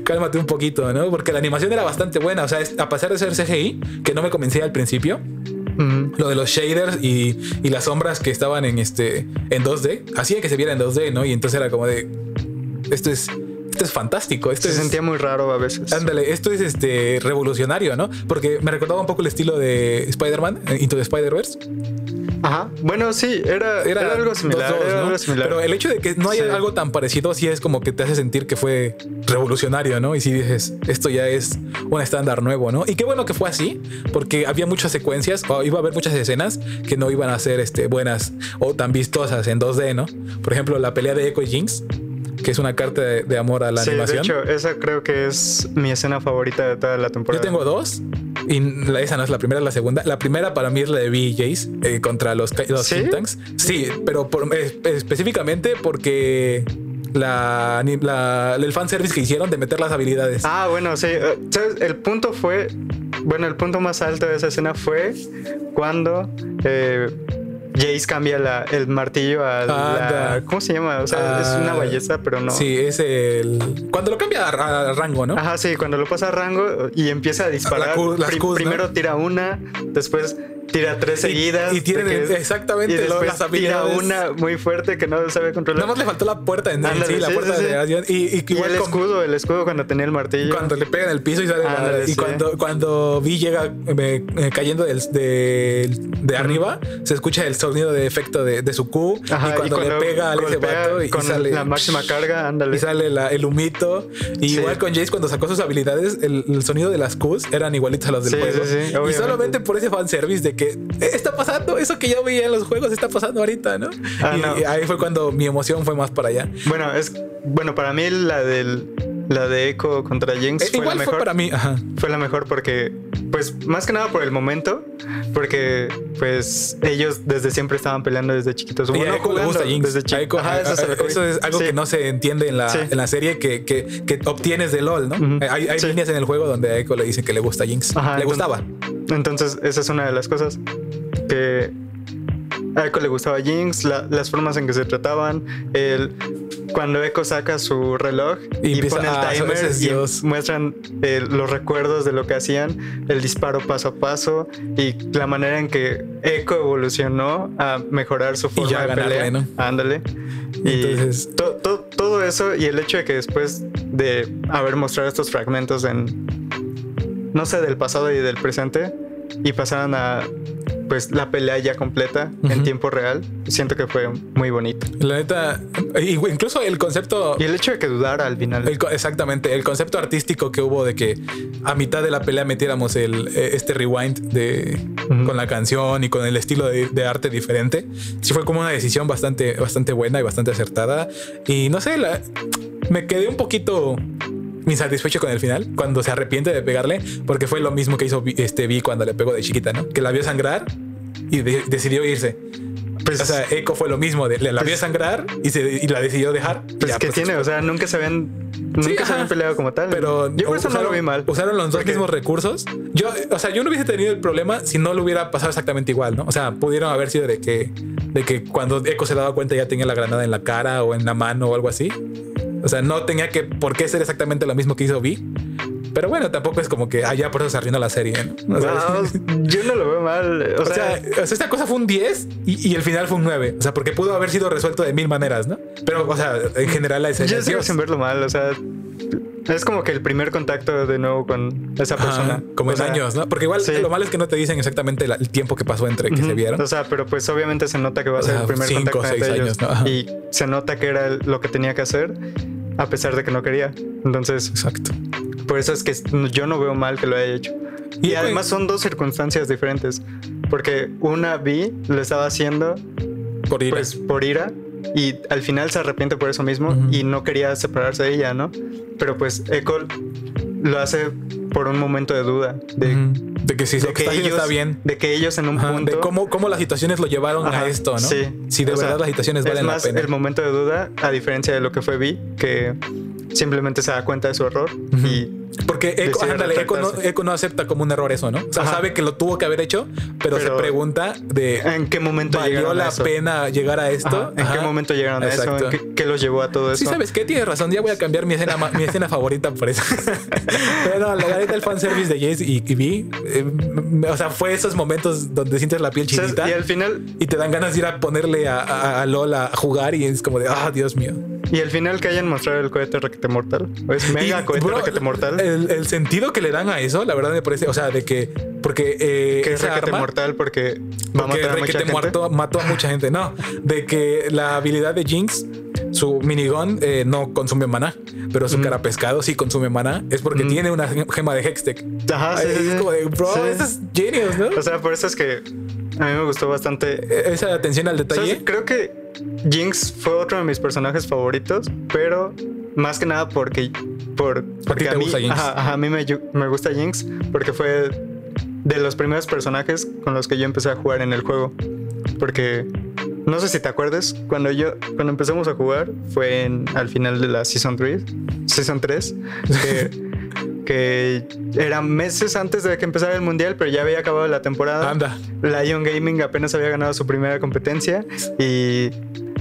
cálmate un poquito, ¿no? Porque la animación era bastante buena. O sea, a pesar de ser CGI, que no me convencía al principio, lo de los shaders y, y las sombras que estaban en este en 2D hacía que se viera en 2D, ¿no? Y entonces era como de esto es esto es fantástico, esto Se es sentía muy raro a veces. ándale, esto es este revolucionario, ¿no? Porque me recordaba un poco el estilo de Spider-Man eh, Into the Spider-Verse. Ajá. Bueno, sí, era, era, algo similar. 2-2, era ¿no? algo similar. Pero el hecho de que no haya Sí. algo tan parecido sí es como que te hace sentir que fue revolucionario, ¿no? Y si dices, esto ya es un estándar nuevo, ¿no? Y qué bueno que fue así, porque había muchas secuencias, o iba a haber muchas escenas que no iban a ser este, buenas o tan vistosas en 2D, ¿no? Por ejemplo, la pelea de Echo y Jinx, que es una carta de, de amor a la sí, de animación. hecho, esa creo que es mi escena favorita de toda la Yo temporada. tengo dos. Y la- esa no es la primera, la segunda. La primera para mí es la de B y Jace eh, contra los, los ¿Sí? Think Tanks. Sí, pero por- eh, específicamente porque la, la- el fanservice que hicieron de meter las habilidades. Ah, bueno, sí. eh. El punto fue. Bueno, el punto más alto de esa escena fue cuando eh, Jace cambia la- el martillo a la. ¿Cómo se llama? O sea, es una Ah, ballesta, pero no. Sí, es el. Cuando lo cambia a, a rango, ¿no? Ajá, sí, cuando lo pasa a rango y empieza a disparar. La Q- las primero tira una, después tira tres seguidas. y de que- exactamente y después las habilidades. Tira una muy fuerte que no sabe controlar. Nada más le faltó la puerta en, Ándale, sí, la puerta sí, de generación. Y, y Y el con- escudo, el escudo cuando tenía el martillo. Cuando le pega en el piso y sale la- Ándale, y sí. cuando, cuando Vi llega eh, cayendo del- de, de arriba, se escucha el sonido de efecto de, de su Q. Ajá, y, cuando le pega a ese vato y, con sale la máxima carga, ándale. y sale la- el humito. Y igual con Jace, cuando sacó sus habilidades, el, el sonido de las Qs eran igualitos a los del juego. y obviamente. solamente por ese fanservice de que "Eh, está pasando eso que yo veía en los juegos, está pasando ahorita, ¿no? Ah, y, no. y ahí fue cuando mi emoción fue más para allá. Bueno, es bueno para mí la del la de Echo contra Jinx Eh, fue la igual mejor. fue para mí, ajá. Fue la mejor porque pues más que nada por el momento, porque pues ellos desde siempre estaban peleando desde chiquitos. Y Bueno, a Echo le jugando gusta Jinx. desde A Echo- Ajá, a- eso, a- comí. eso es algo Sí. que no se entiende en la, Sí. en la serie que, que, que obtienes de LOL, ¿no? Ujú. Eh, Hay, hay Sí. líneas en el juego donde a Echo le dicen que le gusta Jinx. Ajá, le entonces- gustaba. Entonces, esa es una de las cosas que a Echo le gustaba Jinx, la- las formas en que se trataban, el cuando Echo saca su reloj Y y, pone el ah, timer es y muestran eh, los recuerdos de lo que hacían, el disparo paso a paso y la manera en que Echo evolucionó a mejorar su forma ya de ganarle, pelea. ¿no? Ándale. Y Entonces- to- to- todo eso y el hecho de que después de haber mostrado estos fragmentos en no sé, del pasado y del presente y pasaron a pues la pelea ya completa en tiempo real, siento que fue muy bonito. La neta, incluso el concepto. Y el hecho de que dudara al final. el exactamente, el concepto artístico que hubo de que a mitad de la pelea metiéramos el, eh, este rewind de, con la canción y con el estilo de, de arte diferente, sí fue como una decisión bastante, bastante buena y bastante acertada. Y no sé, la- me quedé un poquito insatisfecho con el final cuando se arrepiente de pegarle, porque fue lo mismo que hizo este Vi cuando le pegó de chiquita, ¿no? Que la vio sangrar y de- decidió irse. Pues, O sea, Echo fue lo mismo, de, la vio Pues- sangrar y, se, y la decidió dejar. pues ya, que pues, tiene, o sea, nunca se habían nunca se habían peleado como tal. Pero yo por eso no lo vi mal. Usaron los dos Porque- mismos recursos. Yo, o sea, yo no hubiese tenido el problema si no lo hubiera pasado exactamente igual, ¿no? O sea, pudieron haber sido de que, de que cuando Echo se daba cuenta ya tenía la granada en la cara o en la mano o algo así. O sea, no tenía que por qué ser exactamente lo mismo que hizo Vi. Pero bueno, tampoco es como que, ah, ya por eso se arruinó la serie, ¿no? O No, yo no lo veo mal. O, o sea, sea, o esta cosa fue un 10 y, y el final fue un 9. O sea, porque pudo haber sido resuelto de mil maneras, ¿no? Pero, o sea, en general la escena yo sigo sin verlo mal. O sea, es como que el primer contacto de nuevo con esa Ajá, persona. como O en sea, años, ¿no? Porque igual sí. lo malo es que no te dicen exactamente la- el tiempo que pasó entre que se Ujú. vieron. O sea, pero pues obviamente se nota que va a O ser sea, el primer cinco, contacto seis entre ellos. años, ¿no? Ajá. Y se nota que era lo que tenía que hacer, a pesar de que no quería. Entonces, Exacto. por eso es que yo no veo mal que lo haya hecho. Y, Y, además son dos circunstancias diferentes. Porque una Vi lo estaba haciendo por ir. pues por ira y al final se arrepiente por eso mismo y no quería separarse de ella, ¿no? Pero pues Echo lo hace por un momento de duda de, Ujú. de que si de que está haciendo está bien. de que ellos en un Ajá, punto de cómo, cómo las situaciones lo llevaron Ajá, a esto, ¿no? Sí. Si de O sea, verdad las situaciones es valen más la pena. el momento de duda, a diferencia de lo que fue Vi, que simplemente se da cuenta de su error Ujú. y Porque ándale, Echo no. Echo no acepta como un error eso, ¿no? O sea, Ajá. sabe que lo tuvo que haber hecho, pero, se pregunta de en qué momento ¿valió la eso? pena llegar a esto? Ajá, ¿En Ajá. qué momento llegaron a eso? Exacto. ¿En qué, qué los llevó a todo eso? Sí, sabes qué, tienes razón. Ya voy a cambiar mi escena, mi escena favorita por eso. Pero la neta, el fanservice de Jace y, y Vi, eh, o sea, fue esos momentos donde sientes la piel O sea, chinita y al final y te dan ganas de ir a ponerle a, a, a LOL a jugar y es como de, ah, Dios mío. y al final que hayan mostrado el cohete requete mortal. Es mega Y, cohete bro, requete mortal. El, el sentido que le dan a eso, la verdad me parece, o sea, de que, porque eh, que es requete mortal porque va a matar a mucha gente. muerto mató a mucha gente. No, de que la habilidad de Jinx, su minigun, eh, no consume maná, pero su Mm. cara pescado sí consume maná. Es porque Mm. tiene una gema de Hextech. Ajá, sí, es como de, bro, Sí. eso es genius, ¿no? O sea, por eso es que a mí me gustó bastante. E- Esa atención al detalle. Creo que Jinx fue otro de mis personajes favoritos, pero más que nada porque por porque te a mí, gusta Jinx. ajá, a mí me, me gusta Jinx porque fue de los primeros personajes con los que yo empecé a jugar en el juego. Porque no sé si te acuerdas, cuando yo cuando empezamos a jugar fue en, al final de la Season 3, Season 3, que, que eran meses antes de que empezara el mundial, pero ya había acabado la temporada. Anda. Lion Gaming apenas había ganado su primera competencia y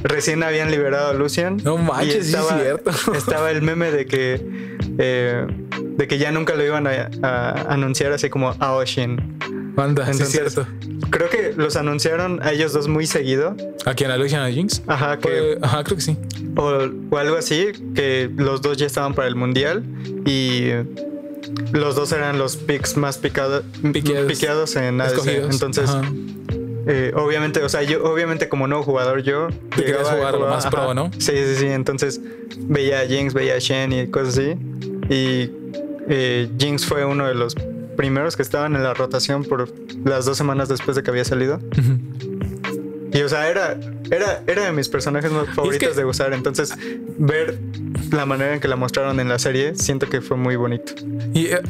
recién habían liberado a Lucian. No manches, sí es cierto. Estaba el meme de que eh, de que ya nunca lo iban a, a anunciar así como a Oshin. Anda, sí es cierto. Creo que los anunciaron a ellos dos muy seguido. ¿A quién? ¿A Lucian a Jinx? Ajá, que, Fue- Ajá, creo que sí. o, o algo así, que los dos ya estaban para el mundial y los dos eran los picks más picado- Piqueados. piqueados en ADC. Escogidos. Entonces, Ajá. Eh, obviamente, o sea, yo obviamente como nuevo jugador yo Te querías jugar lo más pro, ¿no? Sí, sí, sí. Entonces veía a Jinx, veía a Shen y cosas así. Y eh, Jinx fue uno de los primeros que estaban en la rotación por las dos semanas después de que había salido. Y o sea, era, era, era de mis personajes más favoritos que- de usar. Entonces, ver la manera en que la mostraron en la serie, siento que fue muy bonito. Y eh,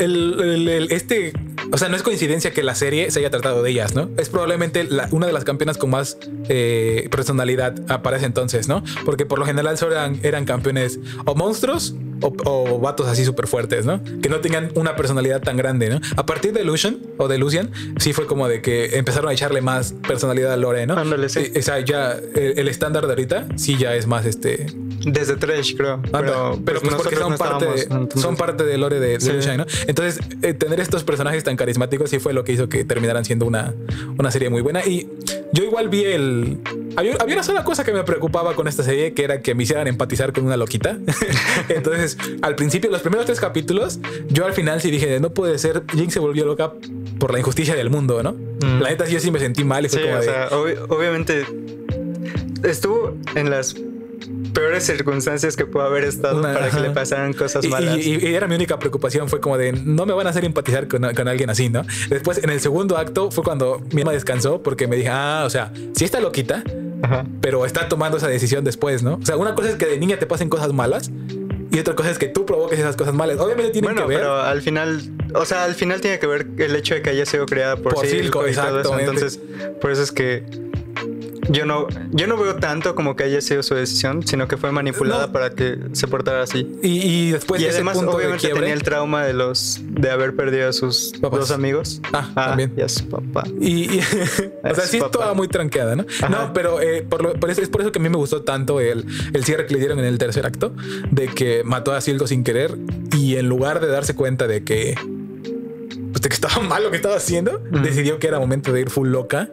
el, el- este, o sea, no es coincidencia que la serie se haya tratado de ellas, ¿no? Es probablemente una de las campeonas con más eh, personalidad para ese entonces, ¿no? Porque por lo general solo eran, eran campeones o monstruos o, o vatos así súper fuertes, ¿no? Que no tengan una personalidad tan grande, ¿no? A partir de Lucian o de Lucian, sí fue como de que empezaron a echarle más personalidad a Lore, ¿no? Ándale, sí. Eh, O sea, ya el, el estándar de ahorita sí ya es más este Desde Trash, creo. Pero, pero pues, pues porque son no parte, de, entonces- son parte del lore de, de Sí. Lucian, ¿no? Entonces, eh, tener estos personajes tan carismáticos sí fue lo que hizo que terminaran siendo una, una serie muy buena. Y yo igual vi el... Había, había una sola cosa que me preocupaba con esta serie, que era que me hicieran empatizar con una loquita. Entonces, al principio, los primeros tres capítulos, yo al final sí dije, no puede ser, Jinx se volvió loca por la injusticia del mundo, ¿no? Mm. La neta sí, yo sí me sentí mal y fue Sí, como o de... sea, obvi- obviamente estuvo en las peores circunstancias que pudo haber estado Una- para que le pasaran cosas Y, malas. y- y era mi única preocupación, fue como de no me van a hacer empatizar con, con alguien así, ¿no? Después, en el segundo acto, fue cuando mi alma descansó porque me dije, ah, o sea, sí está loquita, Ajá. pero está tomando esa decisión después, ¿no? O sea, una cosa es que de niña te pasen cosas malas y otra cosa es que tú provoques esas cosas malas. Obviamente Bueno, que ver. pero al final, o sea, al final tiene que ver el hecho de que haya sido creada por, Por Silco Silco, y todo eso. exactamente. Entonces, por eso es que yo no, yo no veo tanto como que haya sido su decisión, sino que fue manipulada No. para que se portara así. Y, y después y de ese además, punto de obviamente, quiebre, tenía el trauma de los de haber perdido a sus Papás. dos amigos. Ah, también. Y a su papá. Y, y- o sea, Es sí papá. estaba muy tranqueada, ¿no? Ajá. No, pero eh, por, lo- por eso, es por eso que a mí me gustó tanto el, el cierre que le dieron en el tercer acto, de que mató a Silco sin querer y en lugar de darse cuenta de que, pues, de que estaba mal lo que estaba haciendo, decidió que era momento de ir full loca.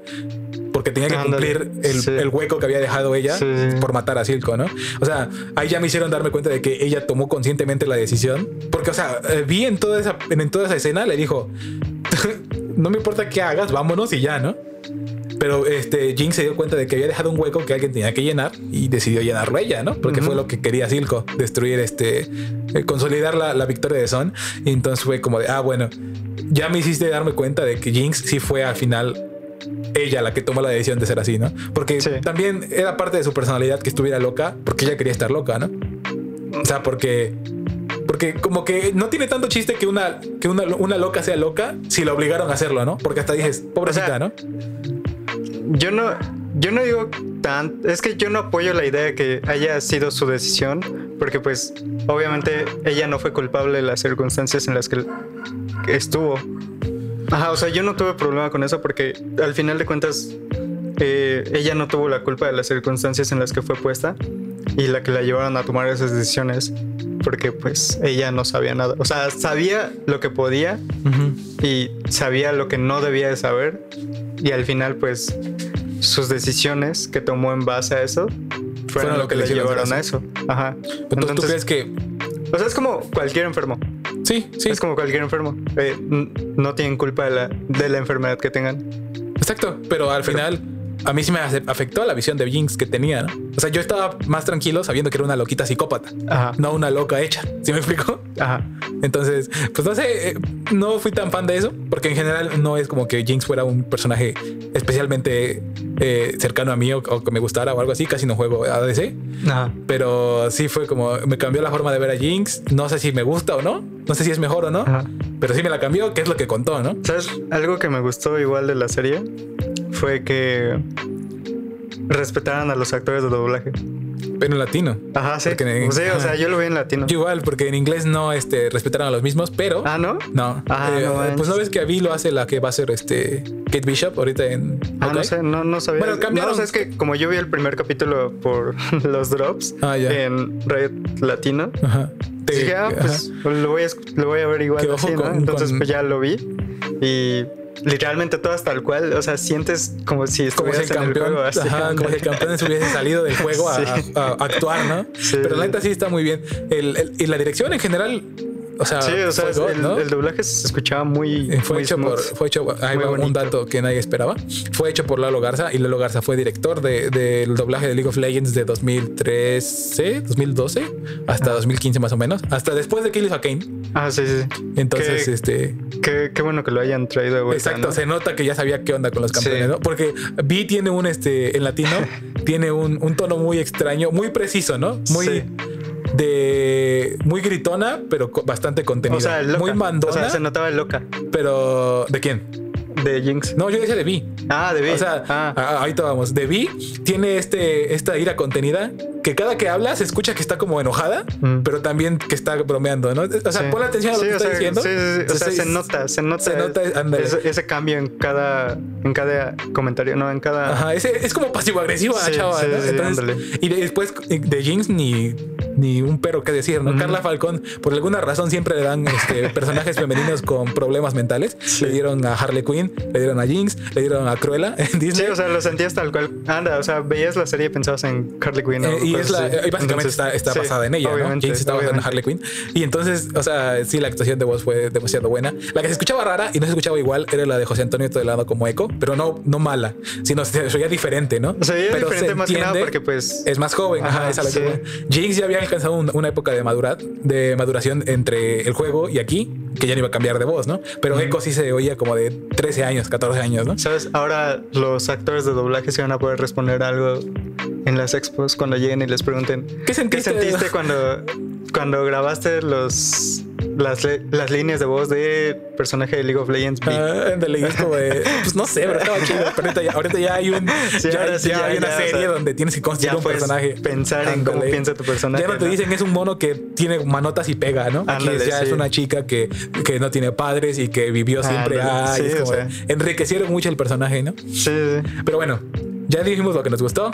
Porque tenía que cumplir el, Sí. el hueco que había dejado ella Sí. por matar a Silco, ¿no? O sea, ahí ya me hicieron darme cuenta de que ella tomó conscientemente la decisión. Porque, o sea, eh, vi en toda esa, en, toda esa escena, le dijo, no me importa qué hagas, vámonos y ya, ¿no? Pero este Jinx se dio cuenta de que había dejado un hueco que alguien tenía que llenar y decidió llenarlo ella, ¿no? Porque fue Ujú. lo que quería Silco, destruir este, eh, consolidar la, la victoria de Son. Y entonces fue como de, ah, bueno, ya me hiciste darme cuenta de que Jinx sí fue al final ella la que tomó la decisión de ser así, ¿no? Porque Sí. también era parte de su personalidad que estuviera loca, porque ella quería estar loca, ¿no? O sea, porque porque como que no tiene tanto chiste que una que una, una loca sea loca si la obligaron a hacerlo, ¿no? Porque hasta dices, pobrecita, O sea, ¿no? Yo no, yo no digo tan, es que yo no apoyo la idea de que haya sido su decisión, porque pues obviamente ella no fue culpable de las circunstancias en las que estuvo. Ajá, o sea, yo no tuve problema con eso porque al final de cuentas eh, ella no tuvo la culpa de las circunstancias en las que fue puesta y la que la llevaron a tomar esas decisiones porque pues ella no sabía nada. O sea, sabía lo que podía y sabía lo que no debía de saber y al final pues sus decisiones que tomó en base a eso fueron, lo que, le hicieron llevaron a eso. Ajá. Entonces, ¿tú crees que o sea, es como cualquier enfermo. Sí, sí, Es como cualquier enfermo. Eh, no tienen culpa de la, de la enfermedad que tengan. exacto, pero al final a mí sí me afectó la visión de Jinx que tenía, ¿no? O sea, yo estaba más tranquilo sabiendo que era una loquita psicópata, Ajá. no una loca hecha, ¿sí me explico? Ajá. Entonces, pues no sé, eh, no fui tan fan de eso, porque en general no es como que Jinx fuera un personaje especialmente eh, cercano a mí o, o que me gustara o algo así, casi no juego a DC, Ajá. pero sí fue como, me cambió la forma de ver a Jinx, no sé si me gusta o no, no sé si es mejor o no, Ajá. pero sí me la cambió, que es lo que contó, ¿no? ¿Sabes? Algo que me gustó igual de la serie fue que respetaran a los actores de doblaje. Pero en latino. Ajá, sí. En- Sí, o sea, yo lo vi en latino. Igual, porque en inglés no este, respetaron a los mismos, pero... Ah, ¿no? No, Ah, Eh, no pues manches. no ves que Abby lo hace la que va a ser este Kate Bishop ahorita en Ah, no sé, no, no sabía. Bueno, cambiaron- No, o sea, es que como yo vi el primer capítulo por los drops Ah, en Red Latino, Ajá. Te- dije, ah, ajá. pues lo voy a, lo voy a ver igual así, Entonces, con- pues ya lo vi y literalmente todas tal cual, o sea, sientes como si como si estuvieras el en el campeón, juego. así, ajá, como si el campeón se hubiese salido del juego a, Sí. a- a actuar, ¿no? Sí. Pero la neta sí está muy bien. El, el- y la dirección en general, o sea, Sí, o sea, God, el, ¿no? el doblaje se escuchaba muy, Eh, Fue muy hecho, por, fue hecho, ahí un dato que nadie esperaba. Fue hecho por Lalo Garza y Lalo Garza fue director de- del doblaje de League of Legends de 2013, 2012 hasta 2015 más o menos, hasta después de Kill of a Kane. Ah, sí, sí. sí. Entonces, Qué- este, Qué, qué bueno que lo hayan traído de vuelta. Exacto, ¿no? se nota que ya sabía qué onda con los campeones, Sí. ¿no? Porque Vi tiene un este en latino, tiene un, un tono muy extraño, muy preciso, ¿no? Muy Sí. De muy gritona, pero bastante contenida. O sea, loca. muy mandona, O sea, se notaba loca pero ¿de quién? de Jinx. No, yo decía de Vi. Ah, de Vi. O sea, ah. a- ahí vamos. De Vi tiene este, esta ira contenida que cada que habla se escucha que está como enojada, Mm. pero también que está bromeando, ¿no? O sea, Sí. pon atención a lo Sí, que está sea, diciendo. sí, sí, sí. O sea, Sí, se nota, se nota, se nota, ese, ese cambio en cada, en cada comentario, no, en cada. Ajá, ese- es como pasivo-agresiva, Sí, chava. sí, ¿no? sí, Entonces, y de- después de Jinx ni, ni un pero que decir, ¿no? Carla Falcón, por alguna razón, siempre le dan este, personajes femeninos con problemas mentales. Sí. Le dieron a Harley Quinn, le dieron a Jinx, le dieron a Cruella en Sí, Disney. o sea, lo sentías tal cual. Anda, o sea, veías la serie y pensabas en Harley Quinn. o Eh, y es la, y básicamente Entonces, está, está sí, basada en ella, ¿no? Jinx está basada en. Harley Quinn. Y entonces, o sea, sí, la actuación de voz fue demasiado buena. La que se escuchaba rara y no se escuchaba igual era la de José Antonio Todelano como eco, pero no, no mala, sino se se oía diferente, ¿no? O sea, era pero diferente se más que nada porque, pues. es más joven, ajá, esa sí. Jinx ya había alcanzado un- una época de madurad, de maduración entre el juego y aquí, que ya no iba a cambiar de voz, ¿no? Pero Echo sí se oía como de 13 años, 14 años, ¿no? ¿Sabes? Ahora los actores de doblaje se van a poder responder algo en las expos cuando lleguen y les pregunten ¿Qué sentiste? ¿Qué sentiste cuando, cuando grabaste los las, las líneas de voz de personaje de League of Legends. Ah, es como de, pues no sé, pero estaba chido. Pero ahorita ya, ahorita ya hay un, Sí, ya, sí, ya ya, hay una ya, o serie sea, donde tienes que construir un personaje. pensar en cómo piensa tu personaje, Ya no te ¿no? dicen es un mono que tiene manotas y pega, ¿no? Aquí Ándale, ya es sí. una chica que, que no tiene padres y que vivió siempre. Sí, es como o sea. enriquecieron mucho el personaje, ¿no? Sí. Pero bueno, ya dijimos lo que nos gustó.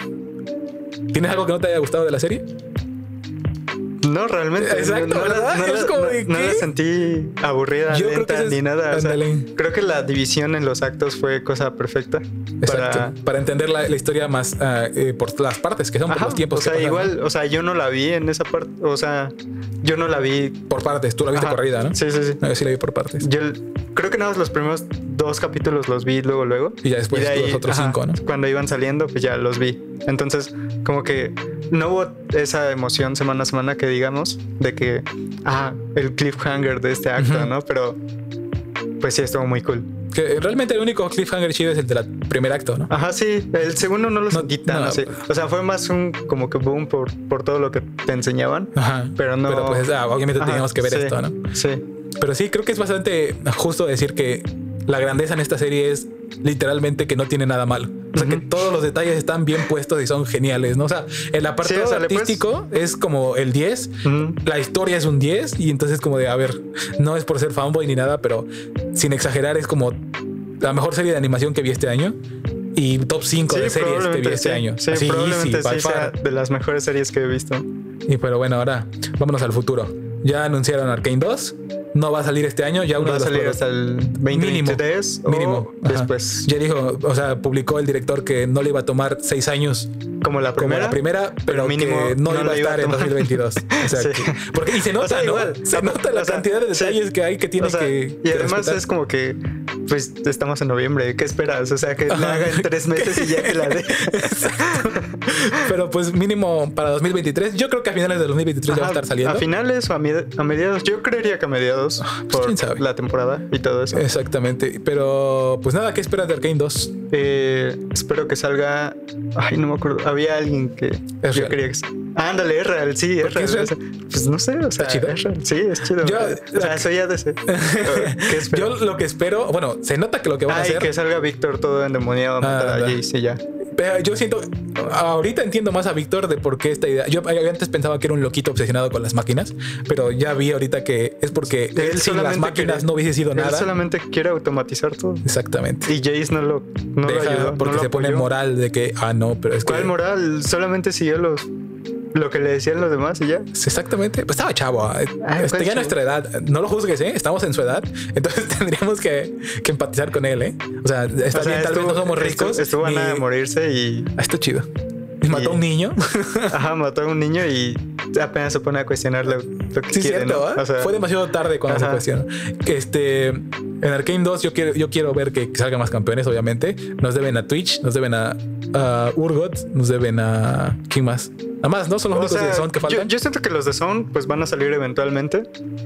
¿Tienes algo que no te haya gustado de la serie? No, realmente. Exacto, no, ¿verdad? no Es como de, no la sentí aburrida, Yo creo lenta, que ese es- ni nada. o sea, ándale. creo que la división en los actos fue cosa perfecta. Exacto. Para, Para, entender la, la historia más ah, eh, por las partes que son, por Ajá, los tiempos. o sea, que pasan, igual, o sea, yo no la vi en esa parte. O sea, yo no la vi. Por partes. Tú la viste Ajá. corrida, ¿no? Sí, sí, sí. No, yo sí la vi por partes. Yo creo que nada más los primeros dos capítulos los vi luego, luego. Y ya después de los otros cinco, ¿no? Cuando iban saliendo, pues ya los vi. Entonces, como que no hubo esa emoción semana a semana que digamos de que, ah, el cliffhanger de este acto, Ujú. ¿no? Pero, pues sí, estuvo muy cool. Que realmente el único cliffhanger chido es el del primer acto, ¿no? Ajá, sí, el segundo no lo No, sentí tan no. así. O sea, fue más un como que boom por, por todo lo que te enseñaban. Ajá. Pero no. Pero pues ah, obviamente Ajá, teníamos que ver sí, esto, ¿no? Sí. Pero sí, creo que es bastante justo decir que la grandeza en esta serie es literalmente que no tiene nada malo. O sea, que todos los detalles están bien puestos y son geniales, ¿no? O sea, el apartado o sea, le puedes- artístico es como el 10, Ujú. la historia es un 10 y entonces como de, a ver, no es por ser fanboy ni nada, pero sin exagerar es como la mejor serie de animación que vi este año y top 5 de series que vi este sí. año. Sí, Así, probablemente easy, sí sea de las mejores series que he visto. Y pero bueno, ahora vámonos al futuro. Ya anunciaron Arkane 2. No va a salir este año. Ya uno Va a salir hasta el 2023 o mínimo. Ajá. después. Ya dijo, o sea, publicó el director que no le iba a tomar seis años Como la como primera. la primera, pero, mínimo que no, no iba a le iba a estar en tomar. 2022. O sea, Sí. que- porque, y se nota, O sea, ¿no? igual, se nota la o sea, cantidad de sí. detalles que hay que tiene que. y además respetar. es como que, pues estamos en noviembre, ¿qué esperas? O sea, que la Ajá. haga en tres meses y ya que la dé. Pero pues mínimo para 2023. Yo creo que a finales de 2023 ya va a Ajá, estar saliendo. A finales o a mediados. Yo creería que a mediados pues, quién por sabe. la temporada y todo eso. Exactamente. Pero pues nada, ¿qué esperas de Arkane 2? Eh, espero que salga. Ay, no me acuerdo. Había alguien que Es yo real. quería que. Ándale, es real, sí, ¿Por es real. es real? Pues no sé, o sea, chido? es real. Sí, es chido. Yo- o sea, soy ADC. ¿Qué? Yo lo que espero, bueno, se nota que lo que van a hacer. que salga Víctor todo endemoniado a matar Ah, a. Jace y ya. Pero yo siento, ahorita entiendo más a Víctor de por qué esta idea. Yo antes pensaba que era un loquito obsesionado con las máquinas, pero ya vi ahorita que es porque él sin las máquinas quiere- no hubiese sido Él nada. solamente quiere automatizar todo. Exactamente. Y Jace no lo, no lo Deja- ayudó. porque no lo se pone apoyó. moral de que, ah, no, pero es que. ¿Cuál moral? Solamente siguió los, lo que le decían los demás y ya. Exactamente. Pues estaba chavo. ah, este, pues, ya chavo. nuestra edad. No lo juzgues, ¿eh? Estamos en su edad. Entonces tendríamos que, que empatizar con él, ¿eh? O sea, está O sea, bien, tal vez no somos ricos. Estuvo a ni- nada de morirse y Ah, está chido. Y mató a un niño. ajá, mató a un niño y apenas se pone a cuestionar lo, lo que Sí, quiere. cierto, ¿no? ¿eh? O sea, Fue demasiado tarde cuando se Ajá. cuestionó. Este, en Arkane 2 yo quiero, yo quiero ver que salgan más campeones, obviamente. Nos deben a Twitch, nos deben a, a Urgot, nos deben a... ¿Quién más? Nada más, ¿no? Son los o únicos sea, de Son que yo, faltan. yo siento que los de Zone pues van a salir eventualmente.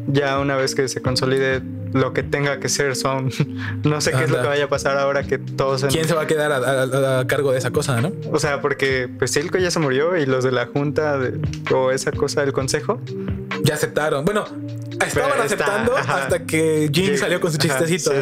Ya una vez que se consolide lo que tenga que ser Zone. no sé qué es lo Anda. que vaya a pasar ahora que todos... en- ¿Quién se va a quedar a, a- a cargo de esa cosa, no? O sea, porque pues Silco ya se murió y los de la junta de- o esa cosa del consejo. Ya aceptaron. Bueno, estaban aceptando hasta que Jin salió con su ajá, chistecito, sí.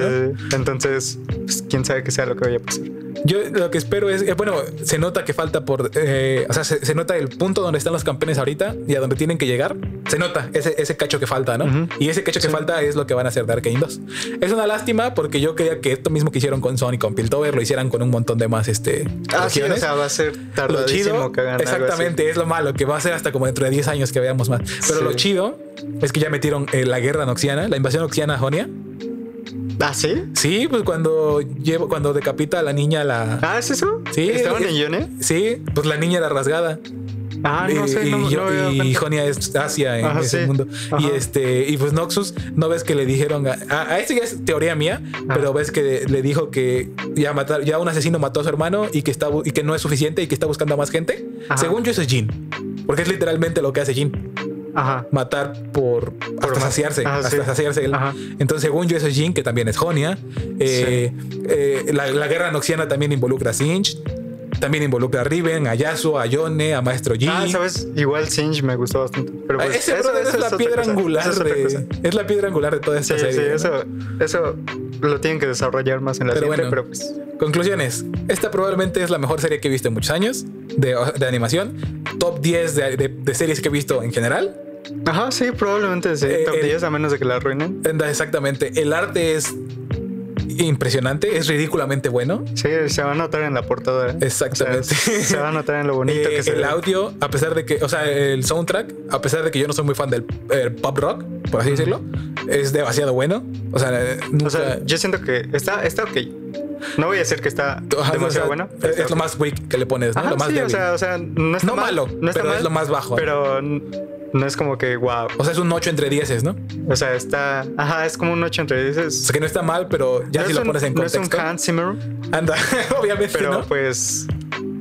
¿no? Entonces, pues, quién sabe qué sea lo que vaya a pasar. Yo lo que espero es, eh, bueno, se nota que falta por, eh, o sea, se, se nota el punto donde están los campeones ahorita y a donde tienen que llegar. Se nota ese, ese cacho que falta, ¿no? Y ese cacho que falta es lo que van a hacer de Arkane 2. Es una lástima porque yo creía que esto mismo que hicieron con Sony, con Piltover, lo hicieran con un montón de más, este, Ah, sí, o regiones. sea, va a ser Lo tardadísimo chido, que hagan algo así. exactamente, es lo malo, que va a ser hasta como dentro de 10 años que veamos más. Pero Sí. lo chido es que ya metieron eh, la guerra noxiana, la invasión noxiana a Jonia. ¿Ah, sí? Sí, pues cuando llevo, cuando decapita a la niña la. Ah, ¿es eso? Sí, ¿Estaban es- en Yone? Sí, pues la niña era rasgada. Ah, no y, sé, no, y yo- no y. Jonia es Asia en Ajá, ese sí. mundo. Y este, y pues Noxus, no ves que le dijeron a, a, a esto ya es teoría mía, Ah. pero ves que le dijo que ya matar, ya un asesino mató a su hermano y que está y que no es suficiente y que está buscando a más gente. Según yo, eso es Jin. Porque es literalmente lo que hace Jin. Ajá. Matar por, hasta saciarse. Ajá, hasta sí. saciarse él. Entonces, según yo, eso es Jin, que también es Jonia. Eh, eh, la, la guerra noxiana también involucra a Sinch. también involucra a Riven, a Yasuo, a Yone, a Maestro Yi. Ah, sabes, igual Singe me gustó bastante. Pero pues, Ese eso- brother eso es la piedra cosa, angular es de, es la piedra angular de toda esta Sí, sí, serie. ¿no? eso, eso lo tienen que desarrollar más en la Pero siguiente, bueno. pero pues Conclusiones. Esta probablemente es la mejor serie que he visto en muchos años de, de animación. Top 10 de, de- de series que he visto en general. Ajá, sí, probablemente sí. Eh, top el- 10 a menos de que la arruinen. Exactamente. El arte es impresionante, es ridículamente bueno. Sí, se va a notar en la portada. ¿eh? Exactamente. O sea, se va a notar en lo bonito Eh, que se el ve. audio, a pesar de que, o sea, el soundtrack, a pesar de que yo no soy muy fan del eh, pop rock, por así decirlo, es demasiado bueno. O sea, nunca, O sea, yo siento que está, está ok. No voy a decir que está Ajá, demasiado o sea, bueno. es, lo más weak que le pones, ¿no? Ajá, lo más sí, o sea, o sea, no está No mal, malo, no está pero mal, es lo más bajo. Pero no es como que wow. O sea, es un 8 entre 10, ¿no? O sea, está. Ajá, es como un 8 entre 10. O sea, que no está mal, pero ya no si lo un- pones en No es contexto. un Hans Zimmer, anda, obviamente, pero ¿no? pues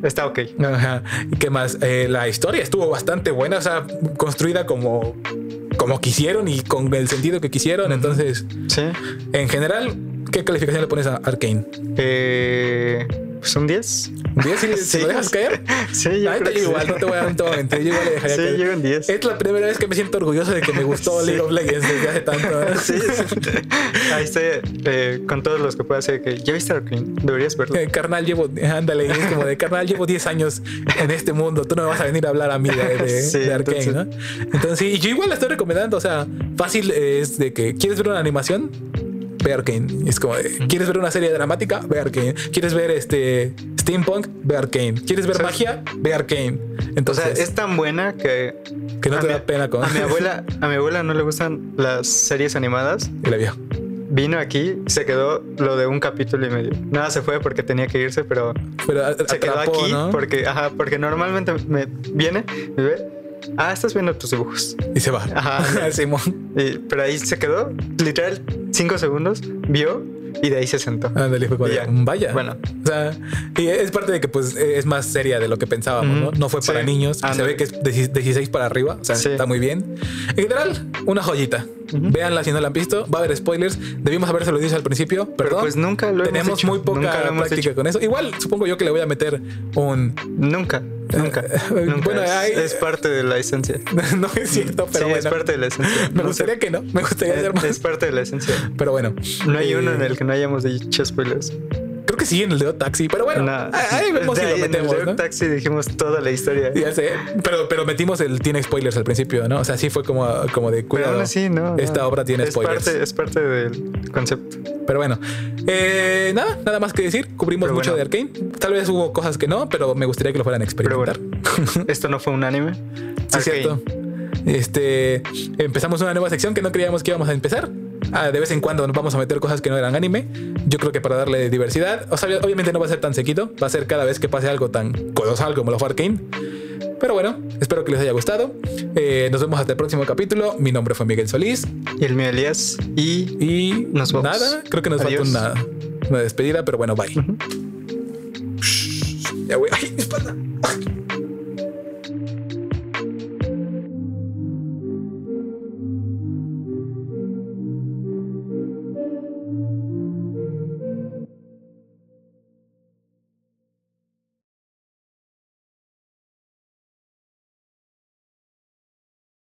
está ok. Ajá. ¿Y qué más? Eh, la historia estuvo bastante buena, o sea, construida como, como quisieron y con el sentido que quisieron. Entonces, Sí. en general, ¿qué calificación le pones a Arkane? Eh, un 10. ¿Un 10 si, si Sí. lo dejas caer? Sí, yo creo que yo sí. igual, no te voy a voy a mentir, yo igual le dejaría Sí, caer. yo un 10. Es la primera vez que me siento orgulloso de que me gustó Sí. League of Legends desde hace tanto. Sí, sí. Ahí estoy eh, con todos los que pueda hacer que ya viste Arkane, deberías verlo. Eh, Carnal, llevo, ándale, es como de carnal, llevo 10 años en este mundo. Tú no me vas a venir a hablar a mí de, de, Sí, de Arkane, entonces- ¿no? Entonces, sí, yo igual la estoy recomendando. O sea, fácil es de que quieres ver una animación, ve. Es como quieres ver una serie dramática, ve. Quieres ver este steampunk, ve. Quieres ver O sea, magia, ve Arkane. O sea, Entonces, es tan buena que que no a te mi- da pena con a mi abuela, a mi abuela no le gustan las series animadas. y la vio. Vino aquí, se quedó lo de un capítulo y medio. Nada se fue porque tenía que irse, pero se quedó aquí ¿no? porque, ajá, porque normalmente me viene, me ve, ah, estás viendo tus dibujos. Y se va. Ajá. Simón. Y- pero ahí se quedó, literal, cinco segundos, vio y de ahí se sentó. Ándale, fue como de, Ya. vaya. Bueno. O sea, y es parte de que pues es más seria de lo que pensábamos. ¿no? No fue para Sí. niños. Se ve que es de 16 para arriba. O sea, Sí. está muy bien. En general, una joyita. Véanla si no la han visto. Va a haber spoilers. Debimos habérselo dicho al principio. Pero Perdón. pues nunca lo hemos Tenemos hecho. muy poca hemos práctica hecho. con eso. Igual supongo yo que le voy a meter un. Nunca, nunca. Eh, nunca. bueno, es, hay- es parte de la esencia. no es cierto, pero sí, bueno. es parte de la esencia. Me No gustaría sé. que no. Me gustaría Es, hacer más. es parte de la esencia. Pero bueno. No hay Eh, uno en el que no hayamos dicho spoilers. Creo que sí, en el de Taxi. Pero bueno, No. ahí vemos De si ahí, lo en metemos. el. Taxi dijimos toda la historia. Ya sé, pero, pero metimos el tiene spoilers al principio, ¿no? O sea, sí fue como, como de Pero cuidado. aún así, no. Esta no. obra tiene es spoilers. Parte, es parte del concepto. Pero bueno, eh, nada, nada más que decir. Cubrimos Pero mucho bueno. de Arkane. Tal vez hubo cosas que no, pero me gustaría que lo fueran a Pero experimentar. bueno, esto no fue un anime. Sí, es cierto. Este, empezamos una nueva sección que no creíamos que íbamos a empezar. Ah, de vez en cuando nos vamos a meter cosas que no eran anime. Yo creo que para darle diversidad. O sea, obviamente no va a ser tan seguido. Va a ser cada vez que pase algo tan colosal como lo fue Arkane. Pero bueno, espero que les haya gustado. Eh, nos vemos hasta el próximo capítulo. Mi nombre fue Miguel Solís. Y el mío Elías. Y Y Nos vamos. nada, creo que nos falta una, una despedida, pero bueno, bye. Ya, güey. Ay, mi espalda.